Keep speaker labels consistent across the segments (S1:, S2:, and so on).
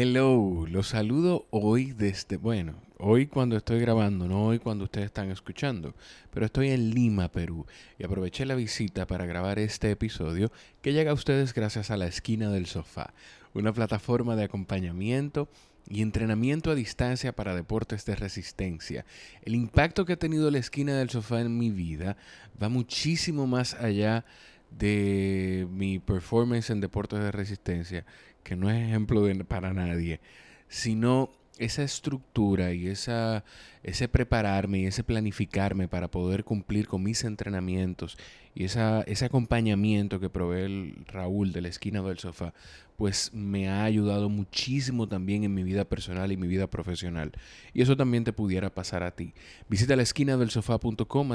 S1: Hello, los saludo hoy desde, bueno, hoy cuando estoy grabando, no hoy cuando ustedes están escuchando, pero estoy en Lima, Perú, y aproveché la visita para grabar este episodio que llega a ustedes gracias a la esquina del sofá, una plataforma de acompañamiento y entrenamiento a distancia para deportes de resistencia. El impacto que ha tenido la esquina del sofá en mi vida va muchísimo más allá de mi performance en deportes de resistencia, que no es ejemplo para nadie, sino esa estructura y ese prepararme y ese planificarme para poder cumplir con mis entrenamientos y ese acompañamiento que provee el Raúl de la esquina del sofá, pues me ha ayudado muchísimo también en mi vida personal y mi vida profesional. Y eso también te pudiera pasar a ti. Visita la esquina del sofá.com,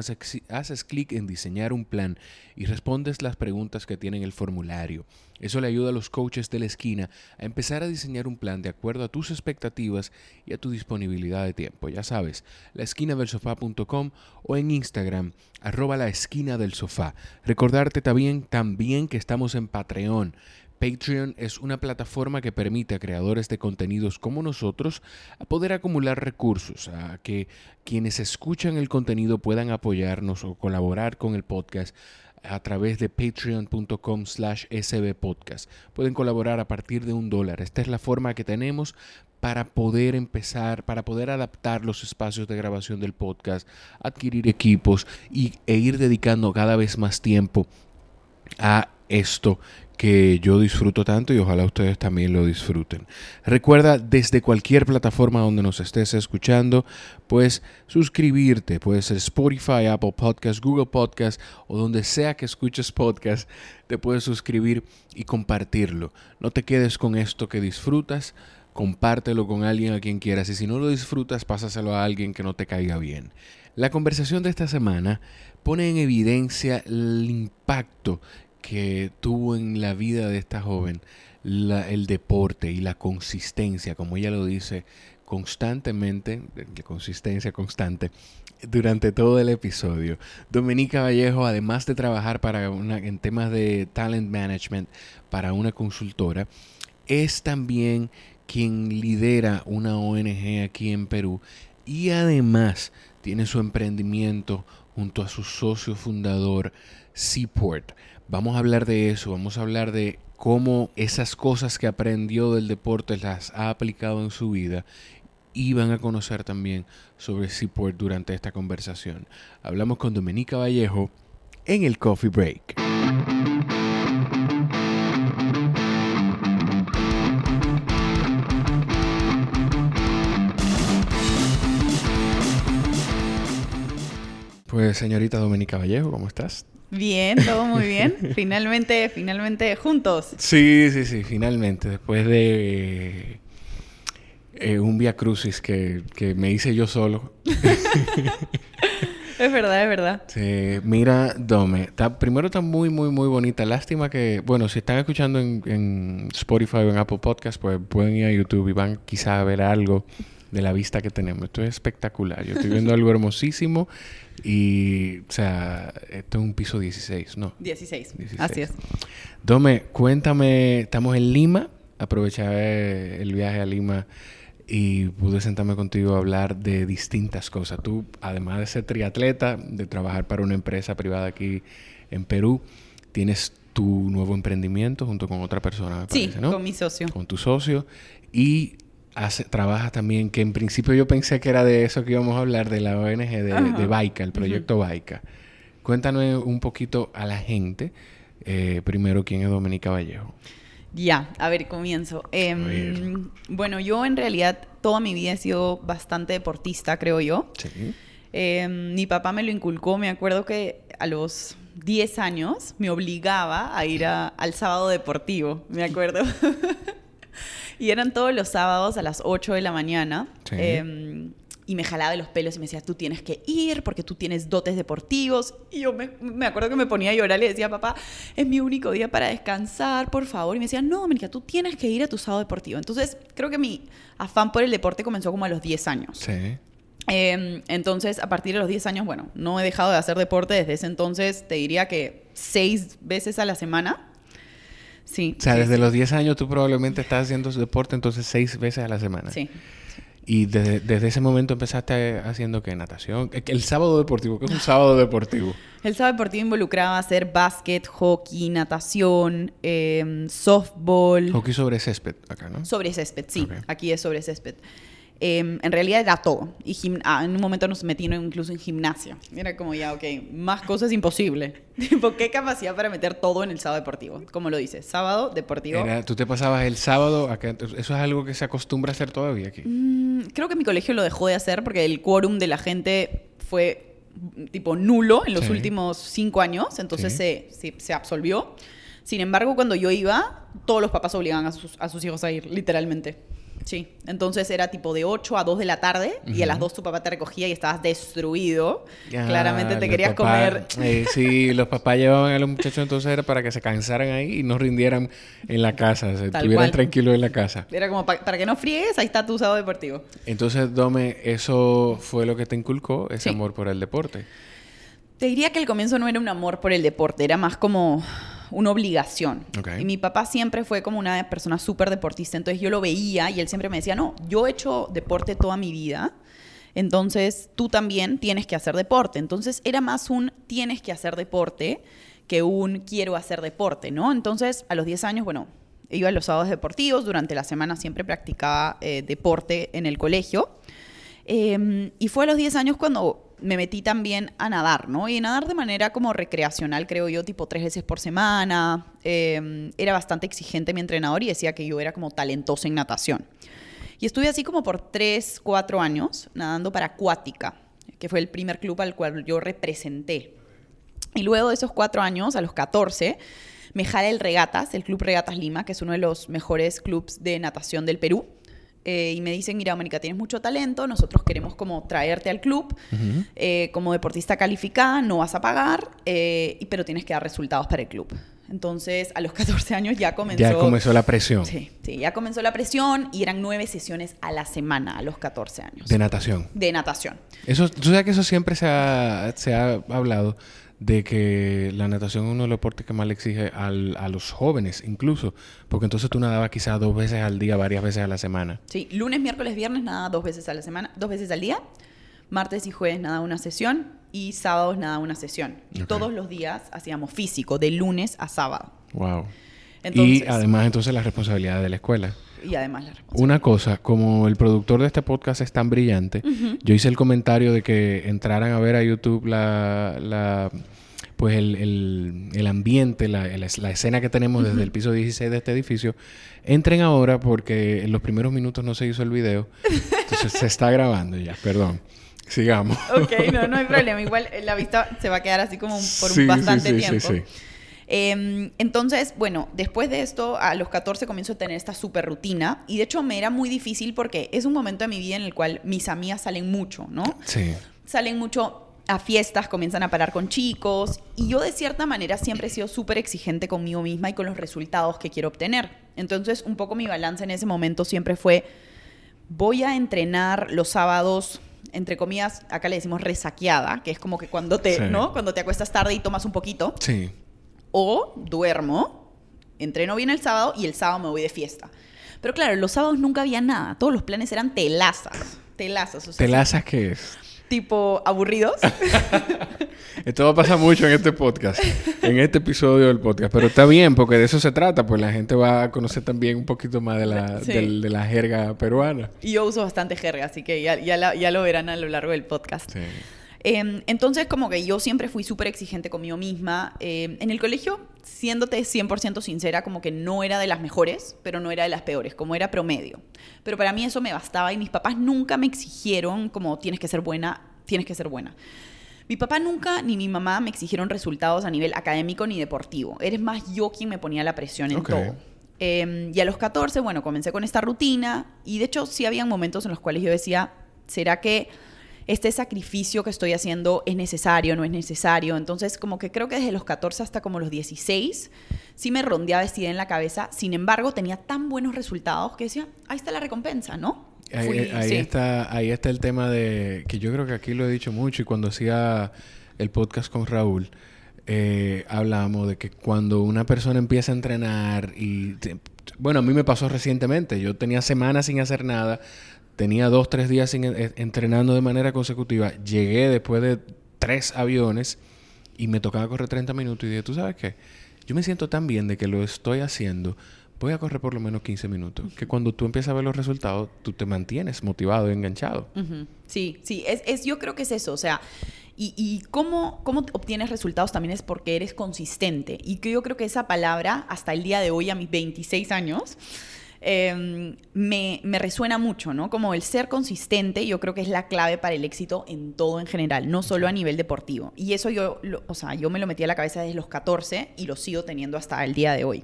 S1: haces clic en diseñar un plan y respondes las preguntas que tienen el formulario. Eso le ayuda a los coaches de la esquina a empezar a diseñar un plan de acuerdo a tus expectativas y a tu disponibilidad de tiempo. Ya sabes, la esquina del sofá.com o en Instagram, arroba la esquina del sofá. Recordarte también, también que estamos en Patreon. Patreon es una plataforma que permite a creadores de contenidos como nosotros poder acumular recursos, a que quienes escuchan el contenido puedan apoyarnos o colaborar con el podcast a través de patreon.com slash sbpodcast. Pueden colaborar a partir de un dólar. Esta es la forma que tenemos para poder empezar, para poder adaptar los espacios de grabación del podcast, adquirir equipos y, e ir dedicando cada vez más tiempo a esto que yo disfruto tanto y ojalá ustedes también lo disfruten. Recuerda desde cualquier plataforma donde nos estés escuchando, pues suscribirte, puede ser Spotify, Apple Podcast, Google Podcast o donde sea que escuches podcast, te puedes suscribir y compartirlo. No te quedes con esto que disfrutas, compártelo con alguien a quien quieras y si no lo disfrutas, pásaselo a alguien que no te caiga bien. La conversación de esta semana pone en evidencia el impacto que tuvo en la vida de esta joven el deporte y la consistencia, como ella lo dice constantemente, de consistencia constante, durante todo el episodio. Dominica Vallejo, además de trabajar para una, en temas de talent management para una consultora, es también quien lidera una ONG aquí en Perú y además tiene su emprendimiento junto a su socio fundador Seaport. Vamos a hablar de eso, vamos a hablar de cómo esas cosas que aprendió del deporte las ha aplicado en su vida y van a conocer también sobre Seaport durante esta conversación. Hablamos con Dominica Vallejo en el Coffee Break. Pues señorita Dominica Vallejo, ¿cómo estás?
S2: Bien, todo muy bien. finalmente, finalmente juntos.
S1: Sí, sí, sí, finalmente. Después de eh, un Via Crucis que, me hice yo solo.
S2: es verdad, es verdad.
S1: Sí, mira, Dome, primero está muy, muy, muy bonita. Lástima que, bueno, si están escuchando en, en Spotify o en Apple Podcast, pues pueden ir a YouTube y van quizá a ver algo de la vista que tenemos. Esto es espectacular. Yo estoy viendo algo hermosísimo y, o sea, esto es un piso 16, ¿no?
S2: 16. Así es.
S1: Dome, cuéntame, estamos en Lima, aproveché el viaje a Lima y pude sentarme contigo a hablar de distintas cosas. Tú, además de ser triatleta, de trabajar para una empresa privada aquí en Perú, tienes tu nuevo emprendimiento junto con otra persona, me
S2: parece, sí, con mi socio.
S1: Con tu socio. Y hace, trabaja también, que en principio yo pensé que era de eso que íbamos a hablar, de la ONG de, de Baica, el proyecto Baica. Cuéntanos un poquito a la gente, eh, primero, quién es Dominica Vallejo.
S2: Ya, a ver, comienzo. Em, bueno, yo en realidad toda mi vida he sido bastante deportista, creo yo. Sí. Em, mi papá me lo inculcó, me acuerdo que a los 10 años me obligaba a ir al sábado deportivo, me acuerdo. y eran todos los sábados a las 8 de la mañana. Em, y me jalaba de los pelos y me decía, tú tienes que ir porque tú tienes dotes deportivos. Y yo me, me, acuerdo que me ponía a llorar y le decía, papá, es mi único día para descansar, por favor. Y me decía, no, América, tú tienes que ir a tu sábado deportivo. Entonces, creo que mi afán por el deporte comenzó como a los 10 años. Sí. Em, entonces, a partir de los 10 años, bueno, no he dejado de hacer deporte desde ese entonces, te diría que seis veces a la semana Sí.
S1: O sea,
S2: sí,
S1: desde
S2: sí.
S1: los 10 años tú probablemente estás haciendo deporte entonces seis veces a la semana.
S2: Sí.
S1: Y desde, desde ese momento empezaste haciendo qué? Natación. El sábado deportivo, ¿qué es un sábado deportivo?
S2: El sábado deportivo involucraba hacer básquet, hockey, natación, eh, softball.
S1: Hockey sobre césped acá, ¿no?
S2: Sobre césped, sí. Aquí es sobre césped. Eh, en realidad era todo. Y ah, en un momento nos metieron incluso en gimnasia. Era como ya, ok, más cosas imposible. Tipo, ¿qué capacidad para meter todo en el sábado deportivo? Como lo dice, sábado deportivo.
S1: Era- tú te pasabas el sábado acá. Eso es algo que se acostumbra a hacer todavía aquí.
S2: Mm, creo que mi colegio lo dejó de hacer porque el quórum de la gente fue tipo nulo en los
S1: Sí.
S2: últimos cinco años, entonces
S1: Sí.
S2: se, se, se absolvió. Sin embargo, cuando yo iba, todos los papás obligaban a sus, a sus hijos a ir, literalmente. Sí, entonces era tipo de 8 a 2 de la tarde y a las 2 tu papá te recogía y estabas destruido. Claramente te querías comer.
S1: eh, sí, los papás llevaban a los muchachos entonces era para que se cansaran ahí y no rindieran en la casa, se
S2: Tal
S1: estuvieran
S2: cual.
S1: tranquilos en la casa.
S2: Era como pa- para que no friegues, ahí está tu sábado deportivo.
S1: Entonces, Dome, eso fue lo que te inculcó, ese
S2: Sí.
S1: amor por el deporte.
S2: Te diría que el comienzo no era un amor por el deporte, era más como una obligación. Y mi papá siempre fue como una persona súper deportista, entonces yo lo veía y él siempre me decía, no, yo he hecho deporte toda mi vida, entonces tú también tienes que hacer deporte. Entonces era más un tienes que hacer deporte que un quiero hacer deporte, ¿no? Entonces a los 10 años, bueno, iba a los sábados deportivos, durante la semana siempre practicaba eh, deporte en el colegio. Eh, y fue a los 10 años cuando me metí también a nadar, ¿no? Y nadar de manera como recreacional, creo yo, tipo tres veces por semana. Eh, era bastante exigente mi entrenador y decía que yo era como talentosa en natación. Y estuve así como por tres, cuatro años nadando para Acuática, que fue el primer club al cual yo representé. Y luego de esos cuatro años, a los 14, me jala el Regatas, el Club Regatas Lima, que es uno de los mejores clubs de natación del Perú. Eh, y me dicen, mira, Mónica, tienes mucho talento, nosotros queremos como traerte al club. Eh, como deportista calificada, no vas a pagar, eh, pero tienes que dar resultados para el club. Entonces, a los 14 años ya comenzó...
S1: Ya comenzó la presión
S2: Sí, sí, ya comenzó la presión y eran nueve sesiones a la semana a los 14 años.
S1: de natación.
S2: de natación.
S1: Eso, tú sabes que eso siempre se ha, se ha hablado de que la natación es uno de los deportes que más le exige al- a los jóvenes, incluso, porque entonces tú nadabas quizás dos veces al día, varias veces a la semana.
S2: Sí, lunes, miércoles, viernes nada dos veces a la semana, dos veces al día. Martes y jueves nada una sesión y sábados nada una sesión. Todos los días hacíamos físico, de lunes a sábado.
S1: Wow.
S2: Entonces,
S1: y además entonces la responsabilidad de la escuela.
S2: Y además la.
S1: Una cosa, como el productor de este podcast es tan brillante, yo hice el comentario de que entraran a ver a YouTube la, la pues el, el- el ambiente, la, el- la escena que tenemos desde el piso 16 de este edificio. Entren ahora porque en los primeros minutos no se hizo el video. Entonces se está grabando ya, perdón. Sigamos.
S2: Ok, no, no hay problema. Igual eh, la vista se va a quedar así como un- por
S1: Sí, sí,
S2: bastante
S1: sí, sí,
S2: tiempo.
S1: sí.
S2: Eh, entonces, bueno, después de esto, a los 14 comienzo a tener esta super rutina. Y de hecho me era muy difícil porque es un momento de mi vida en el cual mis amigas salen mucho, ¿no?
S1: Sí.
S2: Salen mucho a fiestas, comienzan a parar con chicos. Y yo de cierta manera siempre he sido súper exigente conmigo misma y con los resultados que quiero obtener. Entonces, un poco mi balance en ese momento siempre fue, voy a entrenar los sábados entre comillas, acá le decimos resaqueada, que es como que cuando te,
S1: Sí.
S2: ¿no? Cuando te acuestas tarde y tomas un poquito,
S1: Sí.
S2: O duermo, entreno bien el sábado y el sábado me voy de fiesta. Pero claro, los sábados nunca había nada, todos los planes eran telazas, telazas, o sea,
S1: ¿Telazas qué es?
S2: tipo aburridos.
S1: Esto va a pasar mucho en este podcast, en este episodio del podcast, pero está bien porque de eso se trata, pues la gente va a conocer también un poquito más de la,
S2: Sí.
S1: del- de la jerga peruana.
S2: y yo uso bastante jerga, así que ya, ya, la- ya lo verán a lo largo del podcast.
S1: Sí.
S2: Eh, entonces, como que yo siempre fui súper exigente conmigo misma. Eh, en el colegio, siéndote 100% sincera, como que no era de las mejores, pero no era de las peores, como era promedio. Pero para mí eso me bastaba y mis papás nunca me exigieron como tienes que ser buena, tienes que ser buena. Mi papá nunca ni mi mamá me exigieron resultados a nivel académico ni deportivo. Eres más yo quien me ponía la presión en todo. Eh, y a los 14, bueno, comencé con esta rutina y de hecho sí había momentos en los cuales yo decía, ¿será que este sacrificio que estoy haciendo es necesario, no es necesario? Entonces, como que creo que desde los 14 hasta como los 16, sí me rondeaba esta idea en la cabeza. Sin embargo, tenía tan buenos resultados que decía, ahí está la recompensa, ¿no?
S1: Ahí,
S2: Fui-
S1: ahí
S2: sí.
S1: está, ahí está el tema de que yo creo que aquí lo he dicho mucho y cuando hacía el podcast con Raúl, eh, hablamos de que cuando una persona empieza a entrenar y... bueno, a mí me pasó recientemente. Yo tenía semanas sin hacer nada. Tenía dos, tres días sin, entrenando de manera consecutiva. Llegué después de tres aviones y me tocaba correr 30 minutos y dije, ¿tú sabes qué? Yo me siento tan bien de que lo estoy haciendo voy a correr por lo menos 15 minutos. Que cuando tú empiezas a ver los resultados, tú te mantienes motivado y enganchado.
S2: Sí, sí, es, es, yo creo que es eso. O sea, y, y, cómo, cómo obtienes resultados también es porque eres consistente. Y que yo creo que esa palabra, hasta el día de hoy, a mis 26 años, em, me, me, resuena mucho, ¿no? Como el ser consistente, yo creo que es la clave para el éxito en todo en general, no solo a nivel deportivo. Y eso yo, o sea, yo me lo metí a la cabeza desde los 14 y lo sigo teniendo hasta el día de hoy.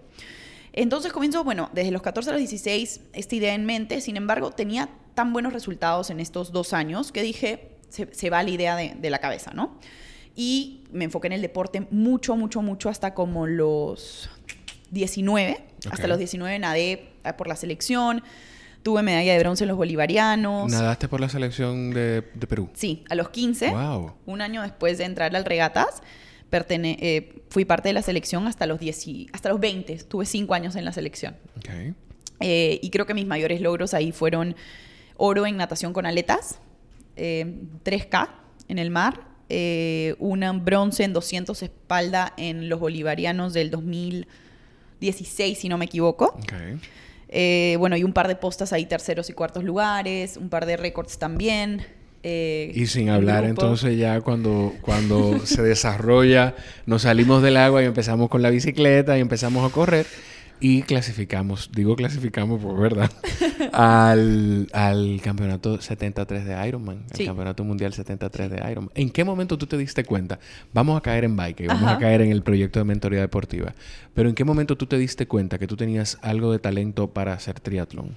S2: Entonces comienzo, bueno, desde los 14 a los 16, esta idea en mente, sin embargo, tenía tan buenos resultados en estos dos años que dije, se, va la idea de, la cabeza, ¿no? Y me enfoqué en el deporte mucho, mucho, mucho, hasta como los 19. Hasta los 19 nadé eh, por la selección. Tuve medalla de bronce en los bolivarianos.
S1: ¿Nadaste por la selección de, Perú?
S2: Sí, a los 15. Wow. Un año después de entrar al regatas. Eh, fui parte de la selección hasta los, 10 hasta los 20. Tuve 5 años en la selección. Eh, y creo que mis mayores logros ahí fueron oro en natación con aletas, 3K eh, en el mar, un bronce en 200 espalda en los bolivarianos del 2016, si no me equivoco. bueno, y un par de postas ahí, terceros y cuartos lugares, un par de récords también.
S1: Eh, y sin hablar entonces ya cuando, cuando se desarrolla, nos salimos del agua y empezamos con la bicicleta y empezamos a correr y clasificamos, digo clasificamos por verdad, al, al campeonato 73 de Ironman, el campeonato mundial 73 de Ironman. ¿En qué momento tú te diste cuenta? Vamos a caer en bike vamos a caer en el proyecto de mentoría deportiva, pero ¿en qué momento tú te diste cuenta que tú tenías algo de talento para hacer triatlón?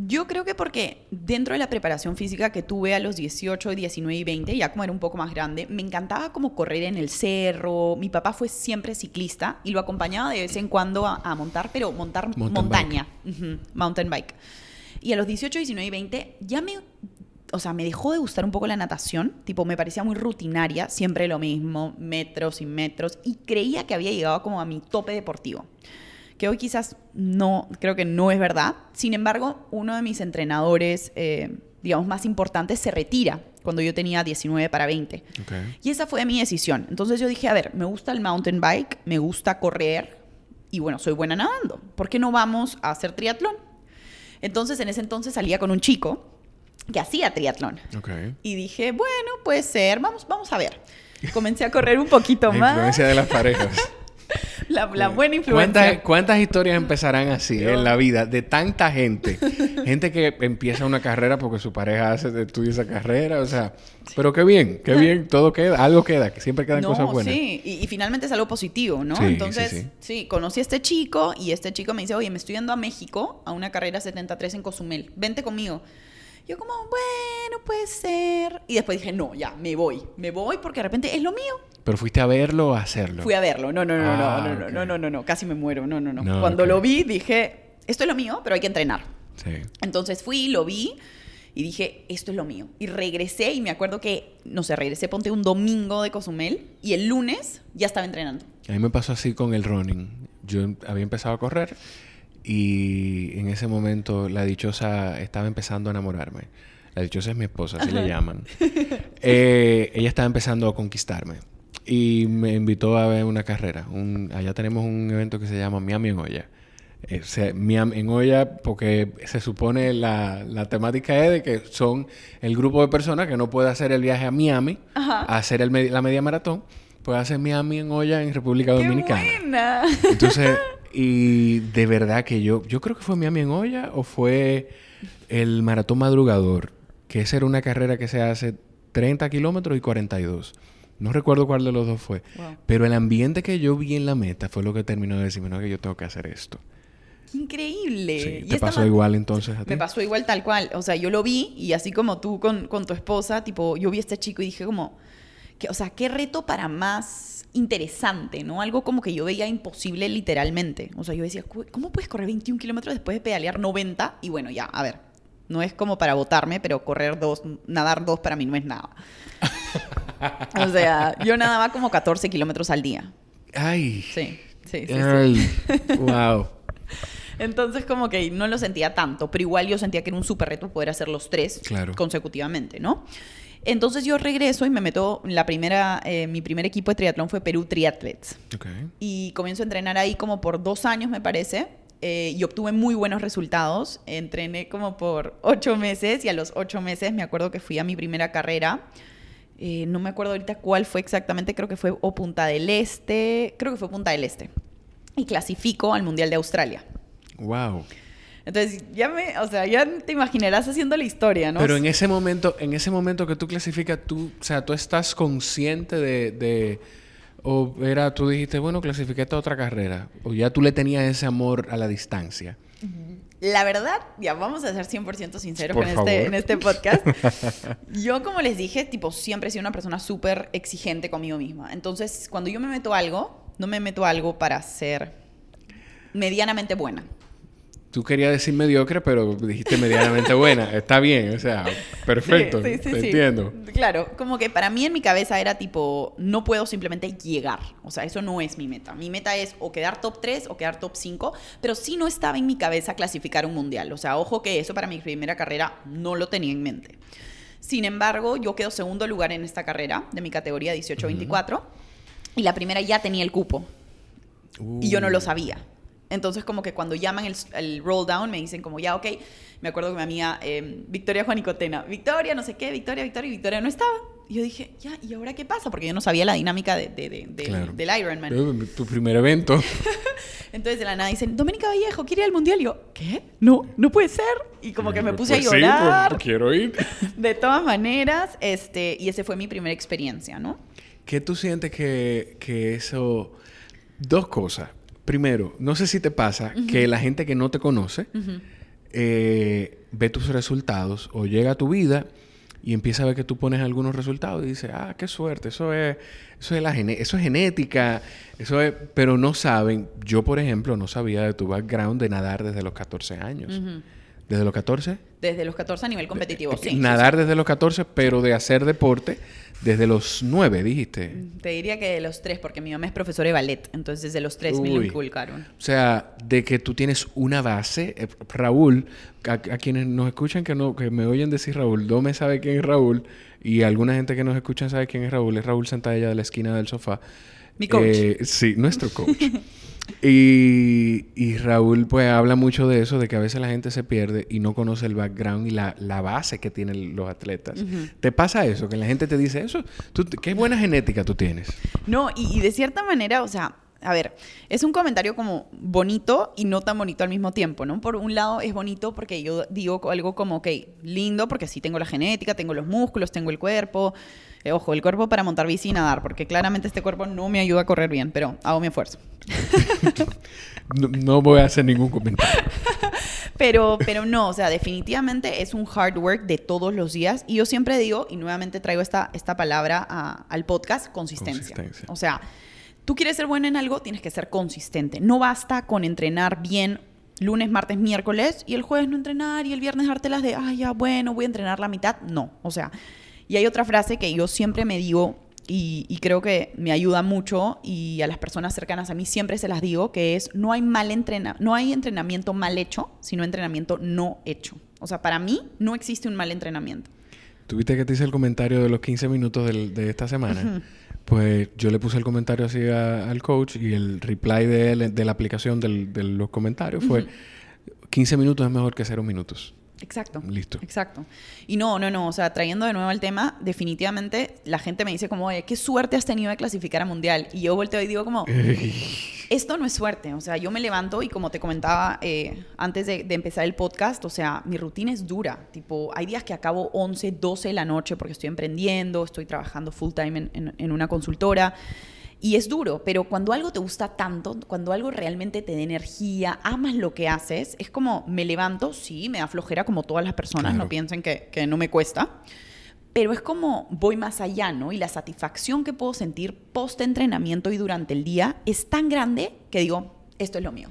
S2: Yo creo que porque dentro de la preparación física que tuve a los 18, 19 y 20, ya como era un poco más grande, me encantaba como correr en el cerro. Mi papá fue siempre ciclista y lo acompañaba de vez en cuando a, montar, pero montar montaña, mountain bike. Y a los 18, 19 y 20 ya me, o sea, me dejó de gustar un poco la natación, tipo me parecía muy rutinaria, siempre lo mismo, metros y metros, y creía que había llegado como a mi tope deportivo que hoy quizás no, creo que no es verdad. Sin embargo, uno de mis entrenadores, eh, digamos, más importantes se retira cuando yo tenía 19 para 20. Y esa fue mi decisión. Entonces yo dije, a ver, me gusta el mountain bike, me gusta correr y bueno, soy buena nadando. ¿Por qué no vamos a hacer triatlón? Entonces en ese entonces salía con un chico que hacía triatlón. Y dije, bueno, puede ser, vamos, vamos a ver. Comencé a correr un poquito más.
S1: influencia de las parejas.
S2: La, buena influencia.
S1: ¿Cuántas, historias empezarán así en la vida de tanta gente? gente que empieza una carrera porque su pareja hace estudia esa carrera, o sea, pero qué bien, qué bien, todo queda, algo queda, que siempre quedan cosas buenas.
S2: Sí, y, finalmente es algo positivo, ¿no? Entonces, sí, conocí a este chico y este chico me dice, oye, me estoy yendo a México a una carrera 73 en Cozumel, vente conmigo. Yo como, bueno, puede ser. Y después dije, no, ya, me voy. Me voy porque de repente es lo mío.
S1: ¿Pero fuiste a verlo o a hacerlo?
S2: Fui a verlo. No, no, no, no, ah, no, no, no, no, no, no, casi me muero. No, no, no. Cuando lo vi dije, esto es lo mío, pero hay que entrenar. Sí. Entonces fui, lo vi y dije, esto es lo mío. Y regresé y me acuerdo que, no sé, regresé, ponte un domingo de Cozumel y el lunes ya estaba entrenando.
S1: A mí me pasó así con el running. Yo había empezado a correr y en ese momento la dichosa estaba empezando a enamorarme. La dichosa es mi esposa, así le llaman. Eh, ella estaba empezando a conquistarme. Y me invitó a ver una carrera. allá tenemos un evento que se llama Miami en Olla. Eh, Miami en Olla porque se supone la, la, temática es de que son el grupo de personas que no puede hacer el viaje a Miami a hacer el, la media maratón. Puede hacer Miami en Olla en República Dominicana. ¡Qué buena! Entonces... Y de verdad que yo, yo creo que fue Miami en Olla o fue el Maratón Madrugador, que esa era una carrera que se hace 30 kilómetros y 42. No recuerdo cuál de los dos fue. Pero el ambiente que yo vi en la meta fue lo que terminó de decirme, no, que yo tengo que hacer esto.
S2: Increíble.
S1: ¿Te pasó igual entonces a ti?
S2: Me pasó igual tal cual. O sea, yo lo vi y así como tú con, con tu esposa, tipo, yo vi a este chico y dije como, que, o sea, qué reto para más interesante, ¿no? Algo como que yo veía imposible literalmente. O sea, yo decía, ¿cómo puedes correr 21 kilómetros después de pedalear 90? Y bueno, ya, a ver, no es como para votarme, pero correr dos, nadar dos para mí no es nada. O sea, yo nadaba como 14 kilómetros al día.
S1: Ay.
S2: Sí, sí, sí.
S1: Ay. wow.
S2: Entonces como que no lo sentía tanto, pero igual yo sentía que era un súper reto poder hacer los tres
S1: Claro.
S2: consecutivamente, ¿no? Entonces yo regreso y me meto, la primera, eh, mi primer equipo de triatlón fue Perú Triathletes.
S1: Ok.
S2: Y comienzo a entrenar ahí como por dos años, me parece, eh, y obtuve muy buenos resultados. Entrené como por ocho meses y a los ocho meses me acuerdo que fui a mi primera carrera. Eh, no me acuerdo ahorita cuál fue exactamente, creo que fue o Punta del Este, creo que fue Punta del Este. Y clasifico al Mundial de Australia.
S1: Wow.
S2: Entonces, ya me, o sea, ya te imaginarás haciendo la historia, ¿no?
S1: Pero en ese momento, en ese momento que tú clasificas, tú, o sea, tú estás consciente de, de- o era, tú dijiste, bueno, clasifiqué esta otra carrera, o ya tú le tenías ese amor a la distancia.
S2: La verdad, ya vamos a ser 100% sinceros
S1: Por
S2: en
S1: favor.
S2: este, en este podcast. yo, como les dije, tipo, siempre he sido una persona súper exigente conmigo misma. Entonces, cuando yo me meto a algo, no me meto a algo para ser medianamente buena.
S1: Tú querías decir mediocre, pero dijiste medianamente buena. Está bien, o sea, perfecto.
S2: Sí, sí, sí,
S1: te entiendo.
S2: Claro, como que para mí en mi cabeza era tipo, no puedo simplemente llegar. O sea, eso no es mi meta. Mi meta es o quedar top 3 o quedar top 5, pero sí no estaba en mi cabeza clasificar un mundial. O sea, ojo que eso para mi primera carrera no lo tenía en mente. Sin embargo, yo quedo segundo lugar en esta carrera de mi categoría 18-24 y la primera ya tenía el cupo y yo no lo
S1: Uh,
S2: sabía. Entonces, como que cuando llaman el, el roll down, me dicen como, ya, ok. Me acuerdo que mi amiga eh, Victoria Juanicotena, Victoria, no sé qué, Victoria, Victoria, y Victoria no estaba. Y yo dije, ya, ¿y ahora qué pasa? Porque yo no sabía la dinámica de, de- de- de-
S1: Claro.
S2: del Ironman.
S1: Tu primer evento.
S2: Entonces de la nada dicen, Doménica Vallejo, ¿quiere ir al mundial? Y yo, ¿qué? No, no puede ser. Y como que me puse
S1: Pues
S2: a
S1: sí, pues,
S2: llorar.
S1: quiero ir.
S2: De todas maneras, este, y esa fue mi primera experiencia, ¿no?
S1: ¿Qué tú sientes que, que eso... Dos cosas. Primero, no sé si te pasa que la gente que no te conoce eh, ve tus resultados o llega a tu vida y empieza a ver que tú pones algunos resultados y dice, ah, qué suerte, eso es, eso es, la eso es genética, eso es... Pero no saben, yo por ejemplo no sabía de tu background de nadar desde los 14 años. ¿Desde los 14?
S2: Desde los 14 a nivel competitivo, sí. sí,
S1: Nadar desde los 14, pero de hacer deporte desde los 9, dijiste.
S2: sí. Te diría que de los tres, porque mi mamá es profesora de ballet, entonces desde los tres me lo inculcaron.
S1: O sea, de que tú tienes una base. eh, Raúl, a, a quienes nos escuchan que no que me oyen decir Raúl, Dome sabe quién es Raúl y alguna gente que nos escucha sabe quién es Raúl. Es Raúl Santalla de la esquina del sofá.
S2: Mi coach.
S1: Eh, sí, nuestro coach. y, y Raúl pues habla mucho de eso, de que a veces la gente se pierde y no conoce el background y la, la base que tienen los atletas. ¿Te pasa eso? Que la gente te dice eso. ¿Tú, ¿Qué buena genética tú tienes?
S2: No, y, y de cierta manera, o sea, a ver, es un comentario como bonito y no tan bonito al mismo tiempo, ¿no? Por un lado es bonito porque yo digo algo como, ok, lindo, porque sí tengo la genética, tengo los músculos, tengo el cuerpo. Eh, ojo, el cuerpo para montar bici y nadar, porque claramente este cuerpo no me ayuda a correr bien, pero hago mi esfuerzo.
S1: No, no voy a hacer ningún comentario.
S2: Pero, pero no, o sea, definitivamente es un hard work de todos los días. Y yo siempre digo, y nuevamente traigo esta, esta palabra a- al podcast, consistencia.
S1: Consistencia.
S2: O sea, tú quieres ser bueno en algo, tienes que ser consistente. No basta con entrenar bien lunes, martes, miércoles y el jueves no entrenar y el viernes darte las de, ay, ya, bueno, voy a entrenar la mitad. No, o sea, y hay otra frase que yo siempre me digo y, y creo que me ayuda mucho y a las personas cercanas a mí siempre se las digo, que es, no hay, mal entrena no hay entrenamiento mal hecho, sino entrenamiento no hecho. O sea, para mí no existe un mal entrenamiento.
S1: ¿Tuviste que te hice el comentario de los 15 minutos del- de esta semana? Pues yo le puse el comentario así a- al coach y el reply de, él, de la aplicación del- de los comentarios fue 15 minutos es mejor que 0 minutos.
S2: Exacto.
S1: Listo.
S2: Exacto. Y no, no, no, o sea, trayendo de nuevo el tema, definitivamente la gente me dice como, oye, qué suerte has tenido de clasificar a Mundial. Y yo volteo y digo como, esto no es suerte. O sea, yo me levanto y como te comentaba eh, antes de, de empezar el podcast, o sea, mi rutina es dura. Tipo, hay días que acabo 11, 12 de la noche porque estoy emprendiendo, estoy trabajando full time en, en- en una consultora. Y es duro, pero cuando algo te gusta tanto, cuando algo realmente te da energía, amas lo que haces, es como me levanto, sí, me da flojera como todas las personas,
S1: Claro.
S2: no piensen que, que no me cuesta, pero es como voy más allá, ¿no? Y la satisfacción que puedo sentir post entrenamiento y durante el día es tan grande que digo, esto es lo mío.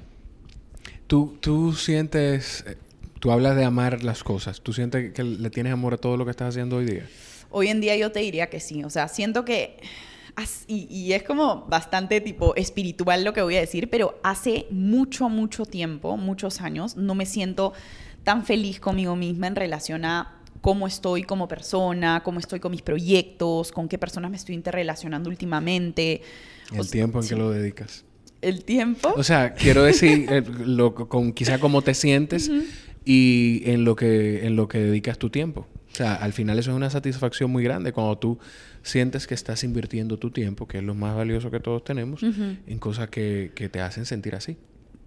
S1: Tú, tú sientes, eh, tú hablas de amar las cosas. ¿Tú sientes que le tienes amor a todo lo que estás haciendo hoy día?
S2: Hoy en día yo te diría que sí. O sea, siento que y, es como bastante tipo espiritual lo que voy a decir, pero hace mucho, mucho tiempo, muchos años, no me siento tan feliz conmigo misma en relación a cómo estoy como persona, cómo estoy con mis proyectos, con qué personas me estoy interrelacionando últimamente.
S1: El tiempo en que lo dedicas.
S2: El tiempo.
S1: O sea, quiero decir, lo, con, quizá cómo te sientes y en lo, que, en lo que dedicas tu tiempo. O sea, al final eso es una satisfacción muy grande cuando tú sientes que estás invirtiendo tu tiempo, que es lo más valioso que todos tenemos, en cosas que, te hacen sentir así.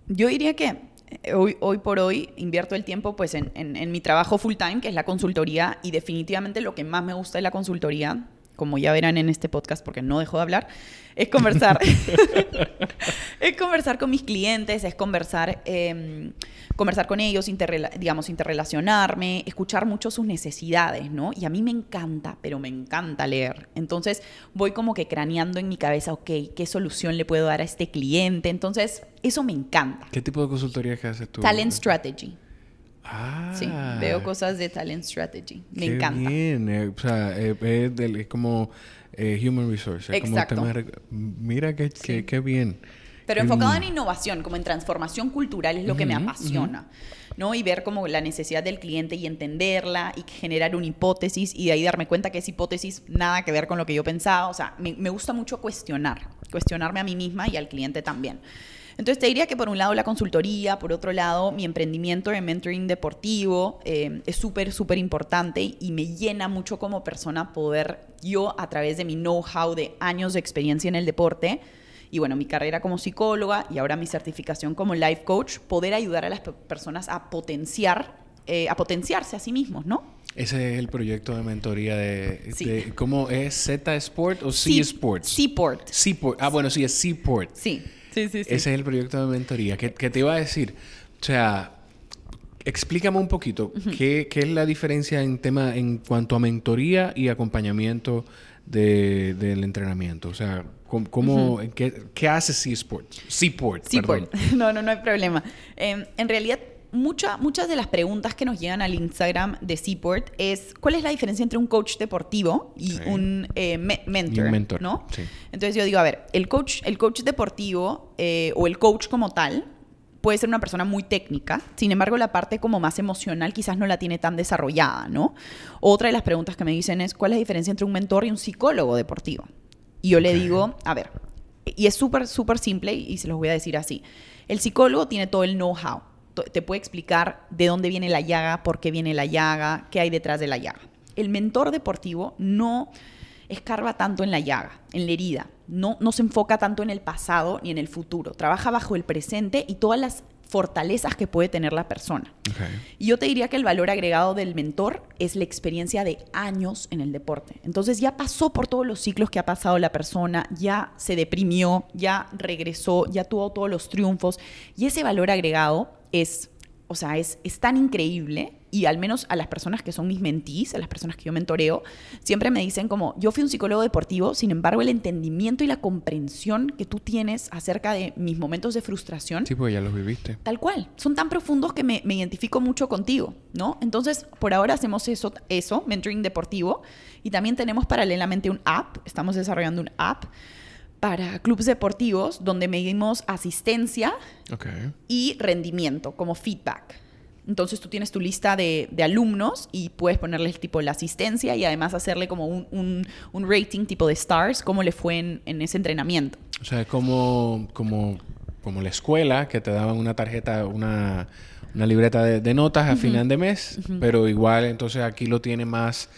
S2: Yo diría que eh, hoy, hoy por hoy invierto el tiempo pues en, en, mi trabajo full time, que es la consultoría, y definitivamente lo que más me gusta de la consultoría, como ya verán en este podcast porque no dejo de hablar, es conversar. es conversar con mis clientes, es conversar, em, conversar con ellos, digamos, interrelacionarme, escuchar mucho sus necesidades, ¿no? Y a mí me encanta, pero me encanta leer. Entonces voy como que craneando en mi cabeza, ok, ¿qué solución le puedo dar a este cliente? Entonces, eso me encanta.
S1: ¿Qué tipo de consultoría que haces tú?
S2: Talent Strategy.
S1: Ah,
S2: sí, veo cosas de talent strategy. Me encanta.
S1: Bien, eh, o sea, eh, es, como eh, human resources.
S2: Exacto.
S1: mira qué, qué, bien.
S2: Pero enfocado en innovación, como en transformación cultural, es lo que me apasiona. ¿no? Y ver como la necesidad del cliente y entenderla y generar una hipótesis y de ahí darme cuenta que esa hipótesis nada que ver con lo que yo pensaba. O sea, me, me gusta mucho cuestionar, cuestionarme a mí misma y al cliente también. Entonces te diría que por un lado la consultoría, por otro lado mi emprendimiento de mentoring deportivo eh, es súper, súper importante y me llena mucho como persona poder yo a través de mi know-how de años de experiencia en el deporte y bueno, mi carrera como psicóloga y ahora mi certificación como life coach, poder ayudar a las personas a potenciar, eh, a potenciarse a sí mismos, ¿no?
S1: Ese es el proyecto de mentoría de, ¿cómo es? ¿Z Sport o C, Sport?
S2: Seaport.
S1: Seaport. Ah, bueno, sí, es Seaport.
S2: Sí. Sí, sí,
S1: Ese es el proyecto de mentoría. ¿Qué, te iba a decir? O sea, explícame un poquito qué, es la diferencia en tema en cuanto a mentoría y acompañamiento del entrenamiento. O sea, ¿cómo, qué, hace Seaport? Seaport,
S2: Seaport. No, no, no hay problema. Em, en realidad, muchas de las preguntas que nos llegan al Instagram de Seaport es cuál es la diferencia entre un coach deportivo y un, eh, mentor, ¿no? Entonces yo digo, a ver, el coach, el coach deportivo eh, o el coach como tal puede ser una persona muy técnica, sin embargo la parte como más emocional quizás no la tiene tan desarrollada, ¿no? Otra de las preguntas que me dicen es cuál es la diferencia entre un mentor y un psicólogo deportivo. Y yo le digo, a ver, y es súper, súper simple y se los voy a decir así. El psicólogo tiene todo el know-how te puede explicar de dónde viene la llaga, por qué viene la llaga, qué hay detrás de la llaga. El mentor deportivo no escarba tanto en la llaga, en la herida, no, no se enfoca tanto en el pasado ni en el futuro, trabaja bajo el presente y todas las fortalezas que puede tener la persona. Y yo te diría que el valor agregado del mentor es la experiencia de años en el deporte. Entonces ya pasó por todos los ciclos que ha pasado la persona, ya se deprimió, ya regresó, ya tuvo todos los triunfos y ese valor agregado es, o sea, es, es tan increíble y al menos a las personas que son mis mentís, a las personas que yo mentoreo, siempre me dicen como, yo fui un psicólogo deportivo, sin embargo el entendimiento y la comprensión que tú tienes acerca de mis momentos de frustración.
S1: Sí, pues ya los viviste.
S2: Tal cual, son tan profundos que me, me identifico mucho contigo, ¿no? Entonces, por ahora hacemos eso, eso, mentoring deportivo, y también tenemos paralelamente un app, estamos desarrollando un app para clubes deportivos donde medimos asistencia y rendimiento como feedback. Entonces tú tienes tu lista de, alumnos y puedes ponerles tipo la asistencia y además hacerle como un, rating tipo de stars, cómo le fue en, ese entrenamiento.
S1: O sea, es como, como, como la escuela que te daban una tarjeta, una, libreta de, notas a final de mes, pero igual entonces aquí lo tiene más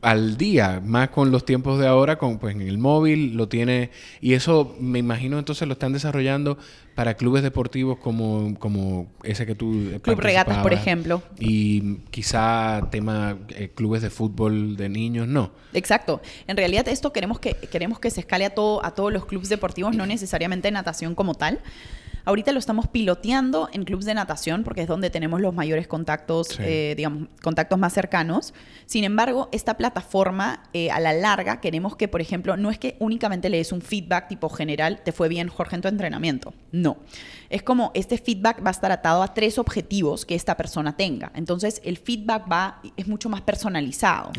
S1: al día, más con los tiempos de ahora, con pues en el móvil lo tiene y eso me imagino entonces lo están desarrollando para clubes deportivos como, como ese que tú
S2: Club Regatas, por ejemplo.
S1: Y quizá tema eh, clubes de fútbol de niños, no.
S2: Exacto. En realidad esto queremos que queremos que se escale a todo a todos los clubes deportivos, no necesariamente natación como tal. Ahorita lo estamos piloteando en clubes de natación porque es donde tenemos los mayores contactos, eh, digamos, contactos más cercanos. Sin embargo, esta plataforma eh, a la larga queremos que, por ejemplo, no es que únicamente le des un feedback tipo general, te fue bien Jorge en tu entrenamiento. No. Es como este feedback va a estar atado a tres objetivos que esta persona tenga. Entonces, el feedback va, es mucho más personalizado.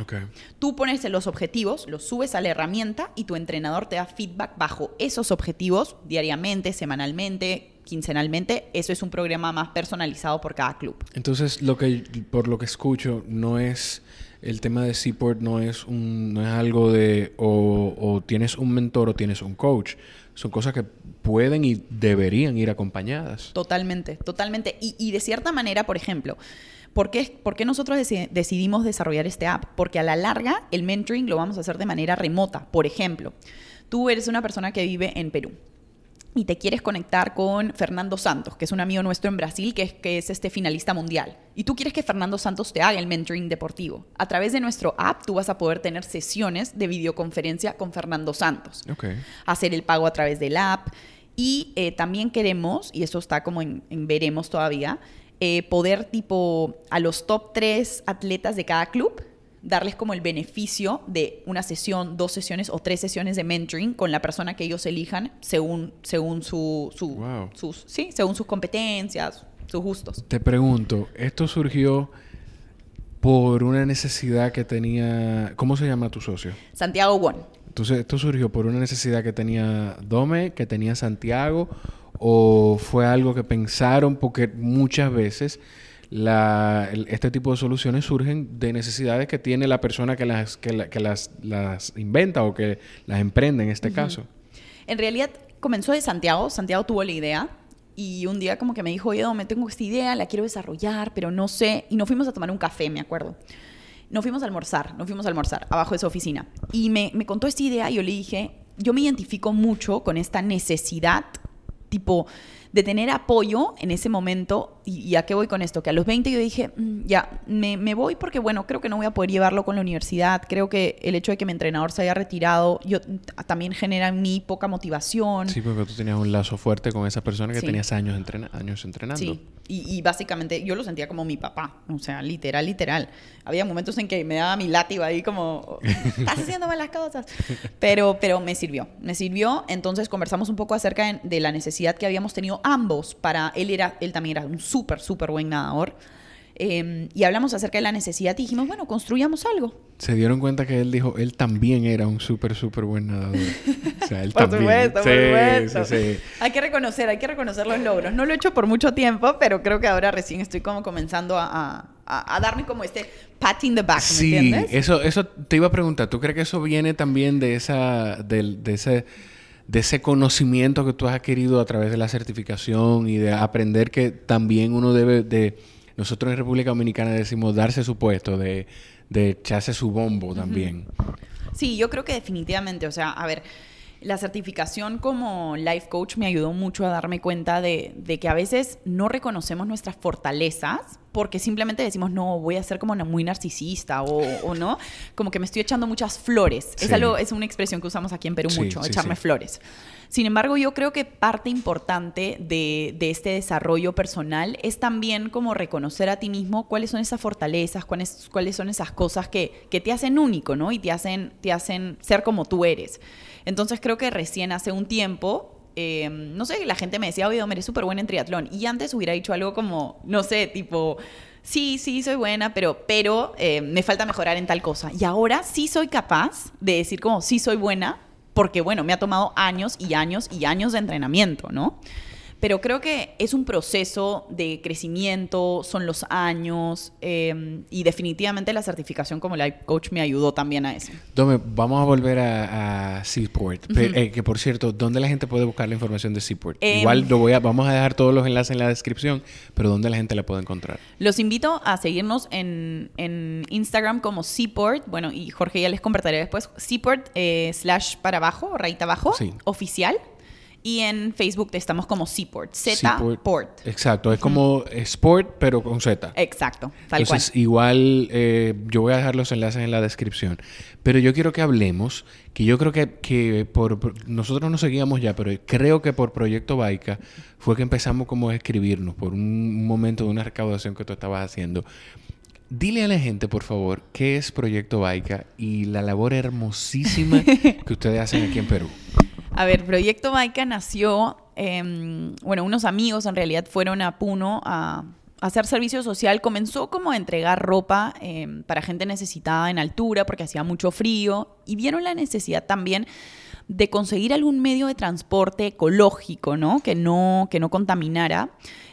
S2: Tú pones los objetivos, los subes a la herramienta y tu entrenador te da feedback bajo esos objetivos diariamente, semanalmente, quincenalmente. Eso es un programa más personalizado por cada club.
S1: Entonces, lo que por lo que escucho, no es el tema de Seaport no es un no es algo de o, o tienes un mentor o tienes un coach. Son cosas que pueden y deberían ir acompañadas.
S2: Totalmente, totalmente. Y, y de cierta manera, por ejemplo, ¿Por qué, ¿Por qué, nosotros decidimos desarrollar este app? Porque a la larga el mentoring lo vamos a hacer de manera remota. Por ejemplo, tú eres una persona que vive en Perú y te quieres conectar con Fernando Santos, que es un amigo nuestro en Brasil, que es, que es este finalista mundial. Y tú quieres que Fernando Santos te haga el mentoring deportivo. A través de nuestro app tú vas a poder tener sesiones de videoconferencia con Fernando Santos. Hacer el pago a través del app. Y eh, también queremos, y eso está como en, en veremos todavía, eh, poder tipo a los top tres atletas de cada club darles como el beneficio de una sesión, dos sesiones o tres sesiones de mentoring con la persona que ellos elijan según, según su, sus, sí, según sus competencias, sus gustos.
S1: Te pregunto, ¿esto surgió por una necesidad que tenía... ¿Cómo se llama tu socio?
S2: Santiago Won.
S1: Entonces, ¿esto surgió por una necesidad que tenía Dome, que tenía Santiago, o fue algo que pensaron? Porque muchas veces la, este tipo de soluciones surgen de necesidades que tiene la persona que las, que, las, las, inventa o que las emprende en este caso.
S2: En realidad comenzó de Santiago, Santiago tuvo la idea y un día como que me dijo, oye, me tengo esta idea, la quiero desarrollar, pero no sé, y nos fuimos a tomar un café, me acuerdo. Nos fuimos a almorzar, nos fuimos a almorzar abajo de su oficina. Y me, me contó esta idea y yo le dije, yo me identifico mucho con esta necesidad, tipo, de tener apoyo en ese momento. ¿Y, a qué voy con esto? Que a los 20 yo dije, mm, ya, me, me, voy porque, bueno, creo que no voy a poder llevarlo con la universidad. Creo que el hecho de que mi entrenador se haya retirado yo, también genera en mí poca motivación.
S1: Sí, porque tú tenías un lazo fuerte con esa persona que tenías años, entrena años entrenando.
S2: Sí, y, y, básicamente yo lo sentía como mi papá. O sea, literal, literal. Había momentos en que me daba mi látigo ahí como, estás haciendo malas cosas. Pero, pero me sirvió, me sirvió. Entonces conversamos un poco acerca de la necesidad que habíamos tenido ambos para, él, era, él también era un súper, súper buen nadador. Em, y hablamos acerca de la necesidad y dijimos, bueno, construyamos algo.
S1: Se dieron cuenta que él dijo, él también era un súper, súper buen nadador.
S2: O sea, él por supuesto, por supuesto. Hay que reconocer, hay que reconocer los logros. No lo he hecho por mucho tiempo, pero creo que ahora recién estoy como comenzando a, a, darme como este pat in the back, ¿me
S1: sí, entiendes? eso, eso te iba a preguntar. ¿Tú crees que eso viene también de esa, de, de ese de ese conocimiento que tú has adquirido a través de la certificación y de aprender que también uno debe de, nosotros en República Dominicana decimos darse su puesto, de, de echarse su bombo también.
S2: Sí, yo creo que definitivamente, o sea, a ver, la certificación como life coach me ayudó mucho a darme cuenta de, de, que a veces no reconocemos nuestras fortalezas porque simplemente decimos, no, voy a ser como una muy narcisista o, no, como que me estoy echando muchas flores. Es, algo, es una expresión que usamos aquí en Perú mucho, echarme flores. Sin embargo, yo creo que parte importante de, de, este desarrollo personal es también como reconocer a ti mismo cuáles son esas fortalezas, cuáles, cuáles son esas cosas que, que te hacen único, ¿no? Y te hacen, te hacen ser como tú eres. Entonces creo que recién hace un tiempo Em, no sé, la gente me decía, oye, me eres súper buena en triatlón. Y antes hubiera dicho algo como, no sé, tipo, sí, sí, soy buena, pero, pero eh, me falta mejorar en tal cosa. Y ahora sí soy capaz de decir como, sí soy buena, porque bueno, me ha tomado años y años y años de entrenamiento, ¿no? Pero creo que es un proceso de crecimiento, son los años em, y definitivamente la certificación como life coach me ayudó también a eso.
S1: Dome, vamos a volver a, Seaport. Eh, que por cierto, ¿dónde la gente puede buscar la información de Seaport? Em, Igual lo voy a, vamos a dejar todos los enlaces en la descripción, pero ¿dónde la gente la puede encontrar?
S2: Los invito a seguirnos en, Instagram como Seaport. Bueno, y Jorge ya les compartiré después. Seaport eh, slash para abajo, rayita abajo, oficial. Y en Facebook estamos como Seaport. Z-Port.
S1: Exacto, es como Sport, pero con Z.
S2: Exacto, tal
S1: Entonces, igual eh, yo voy a dejar los enlaces en la descripción. Pero yo quiero que hablemos, que yo creo que, que por, nosotros nos seguíamos ya, pero creo que por Proyecto Baica fue que empezamos como a escribirnos por un momento de una recaudación que tú estabas haciendo. Dile a la gente, por favor, qué es Proyecto Baica y la labor hermosísima que ustedes hacen aquí en Perú.
S2: A ver, Proyecto Baica nació, em, bueno, unos amigos en realidad fueron a Puno a, hacer servicio social. Comenzó como a entregar ropa em, para gente necesitada en altura porque hacía mucho frío y vieron la necesidad también de conseguir algún medio de transporte ecológico, ¿no? Que no, que no contaminara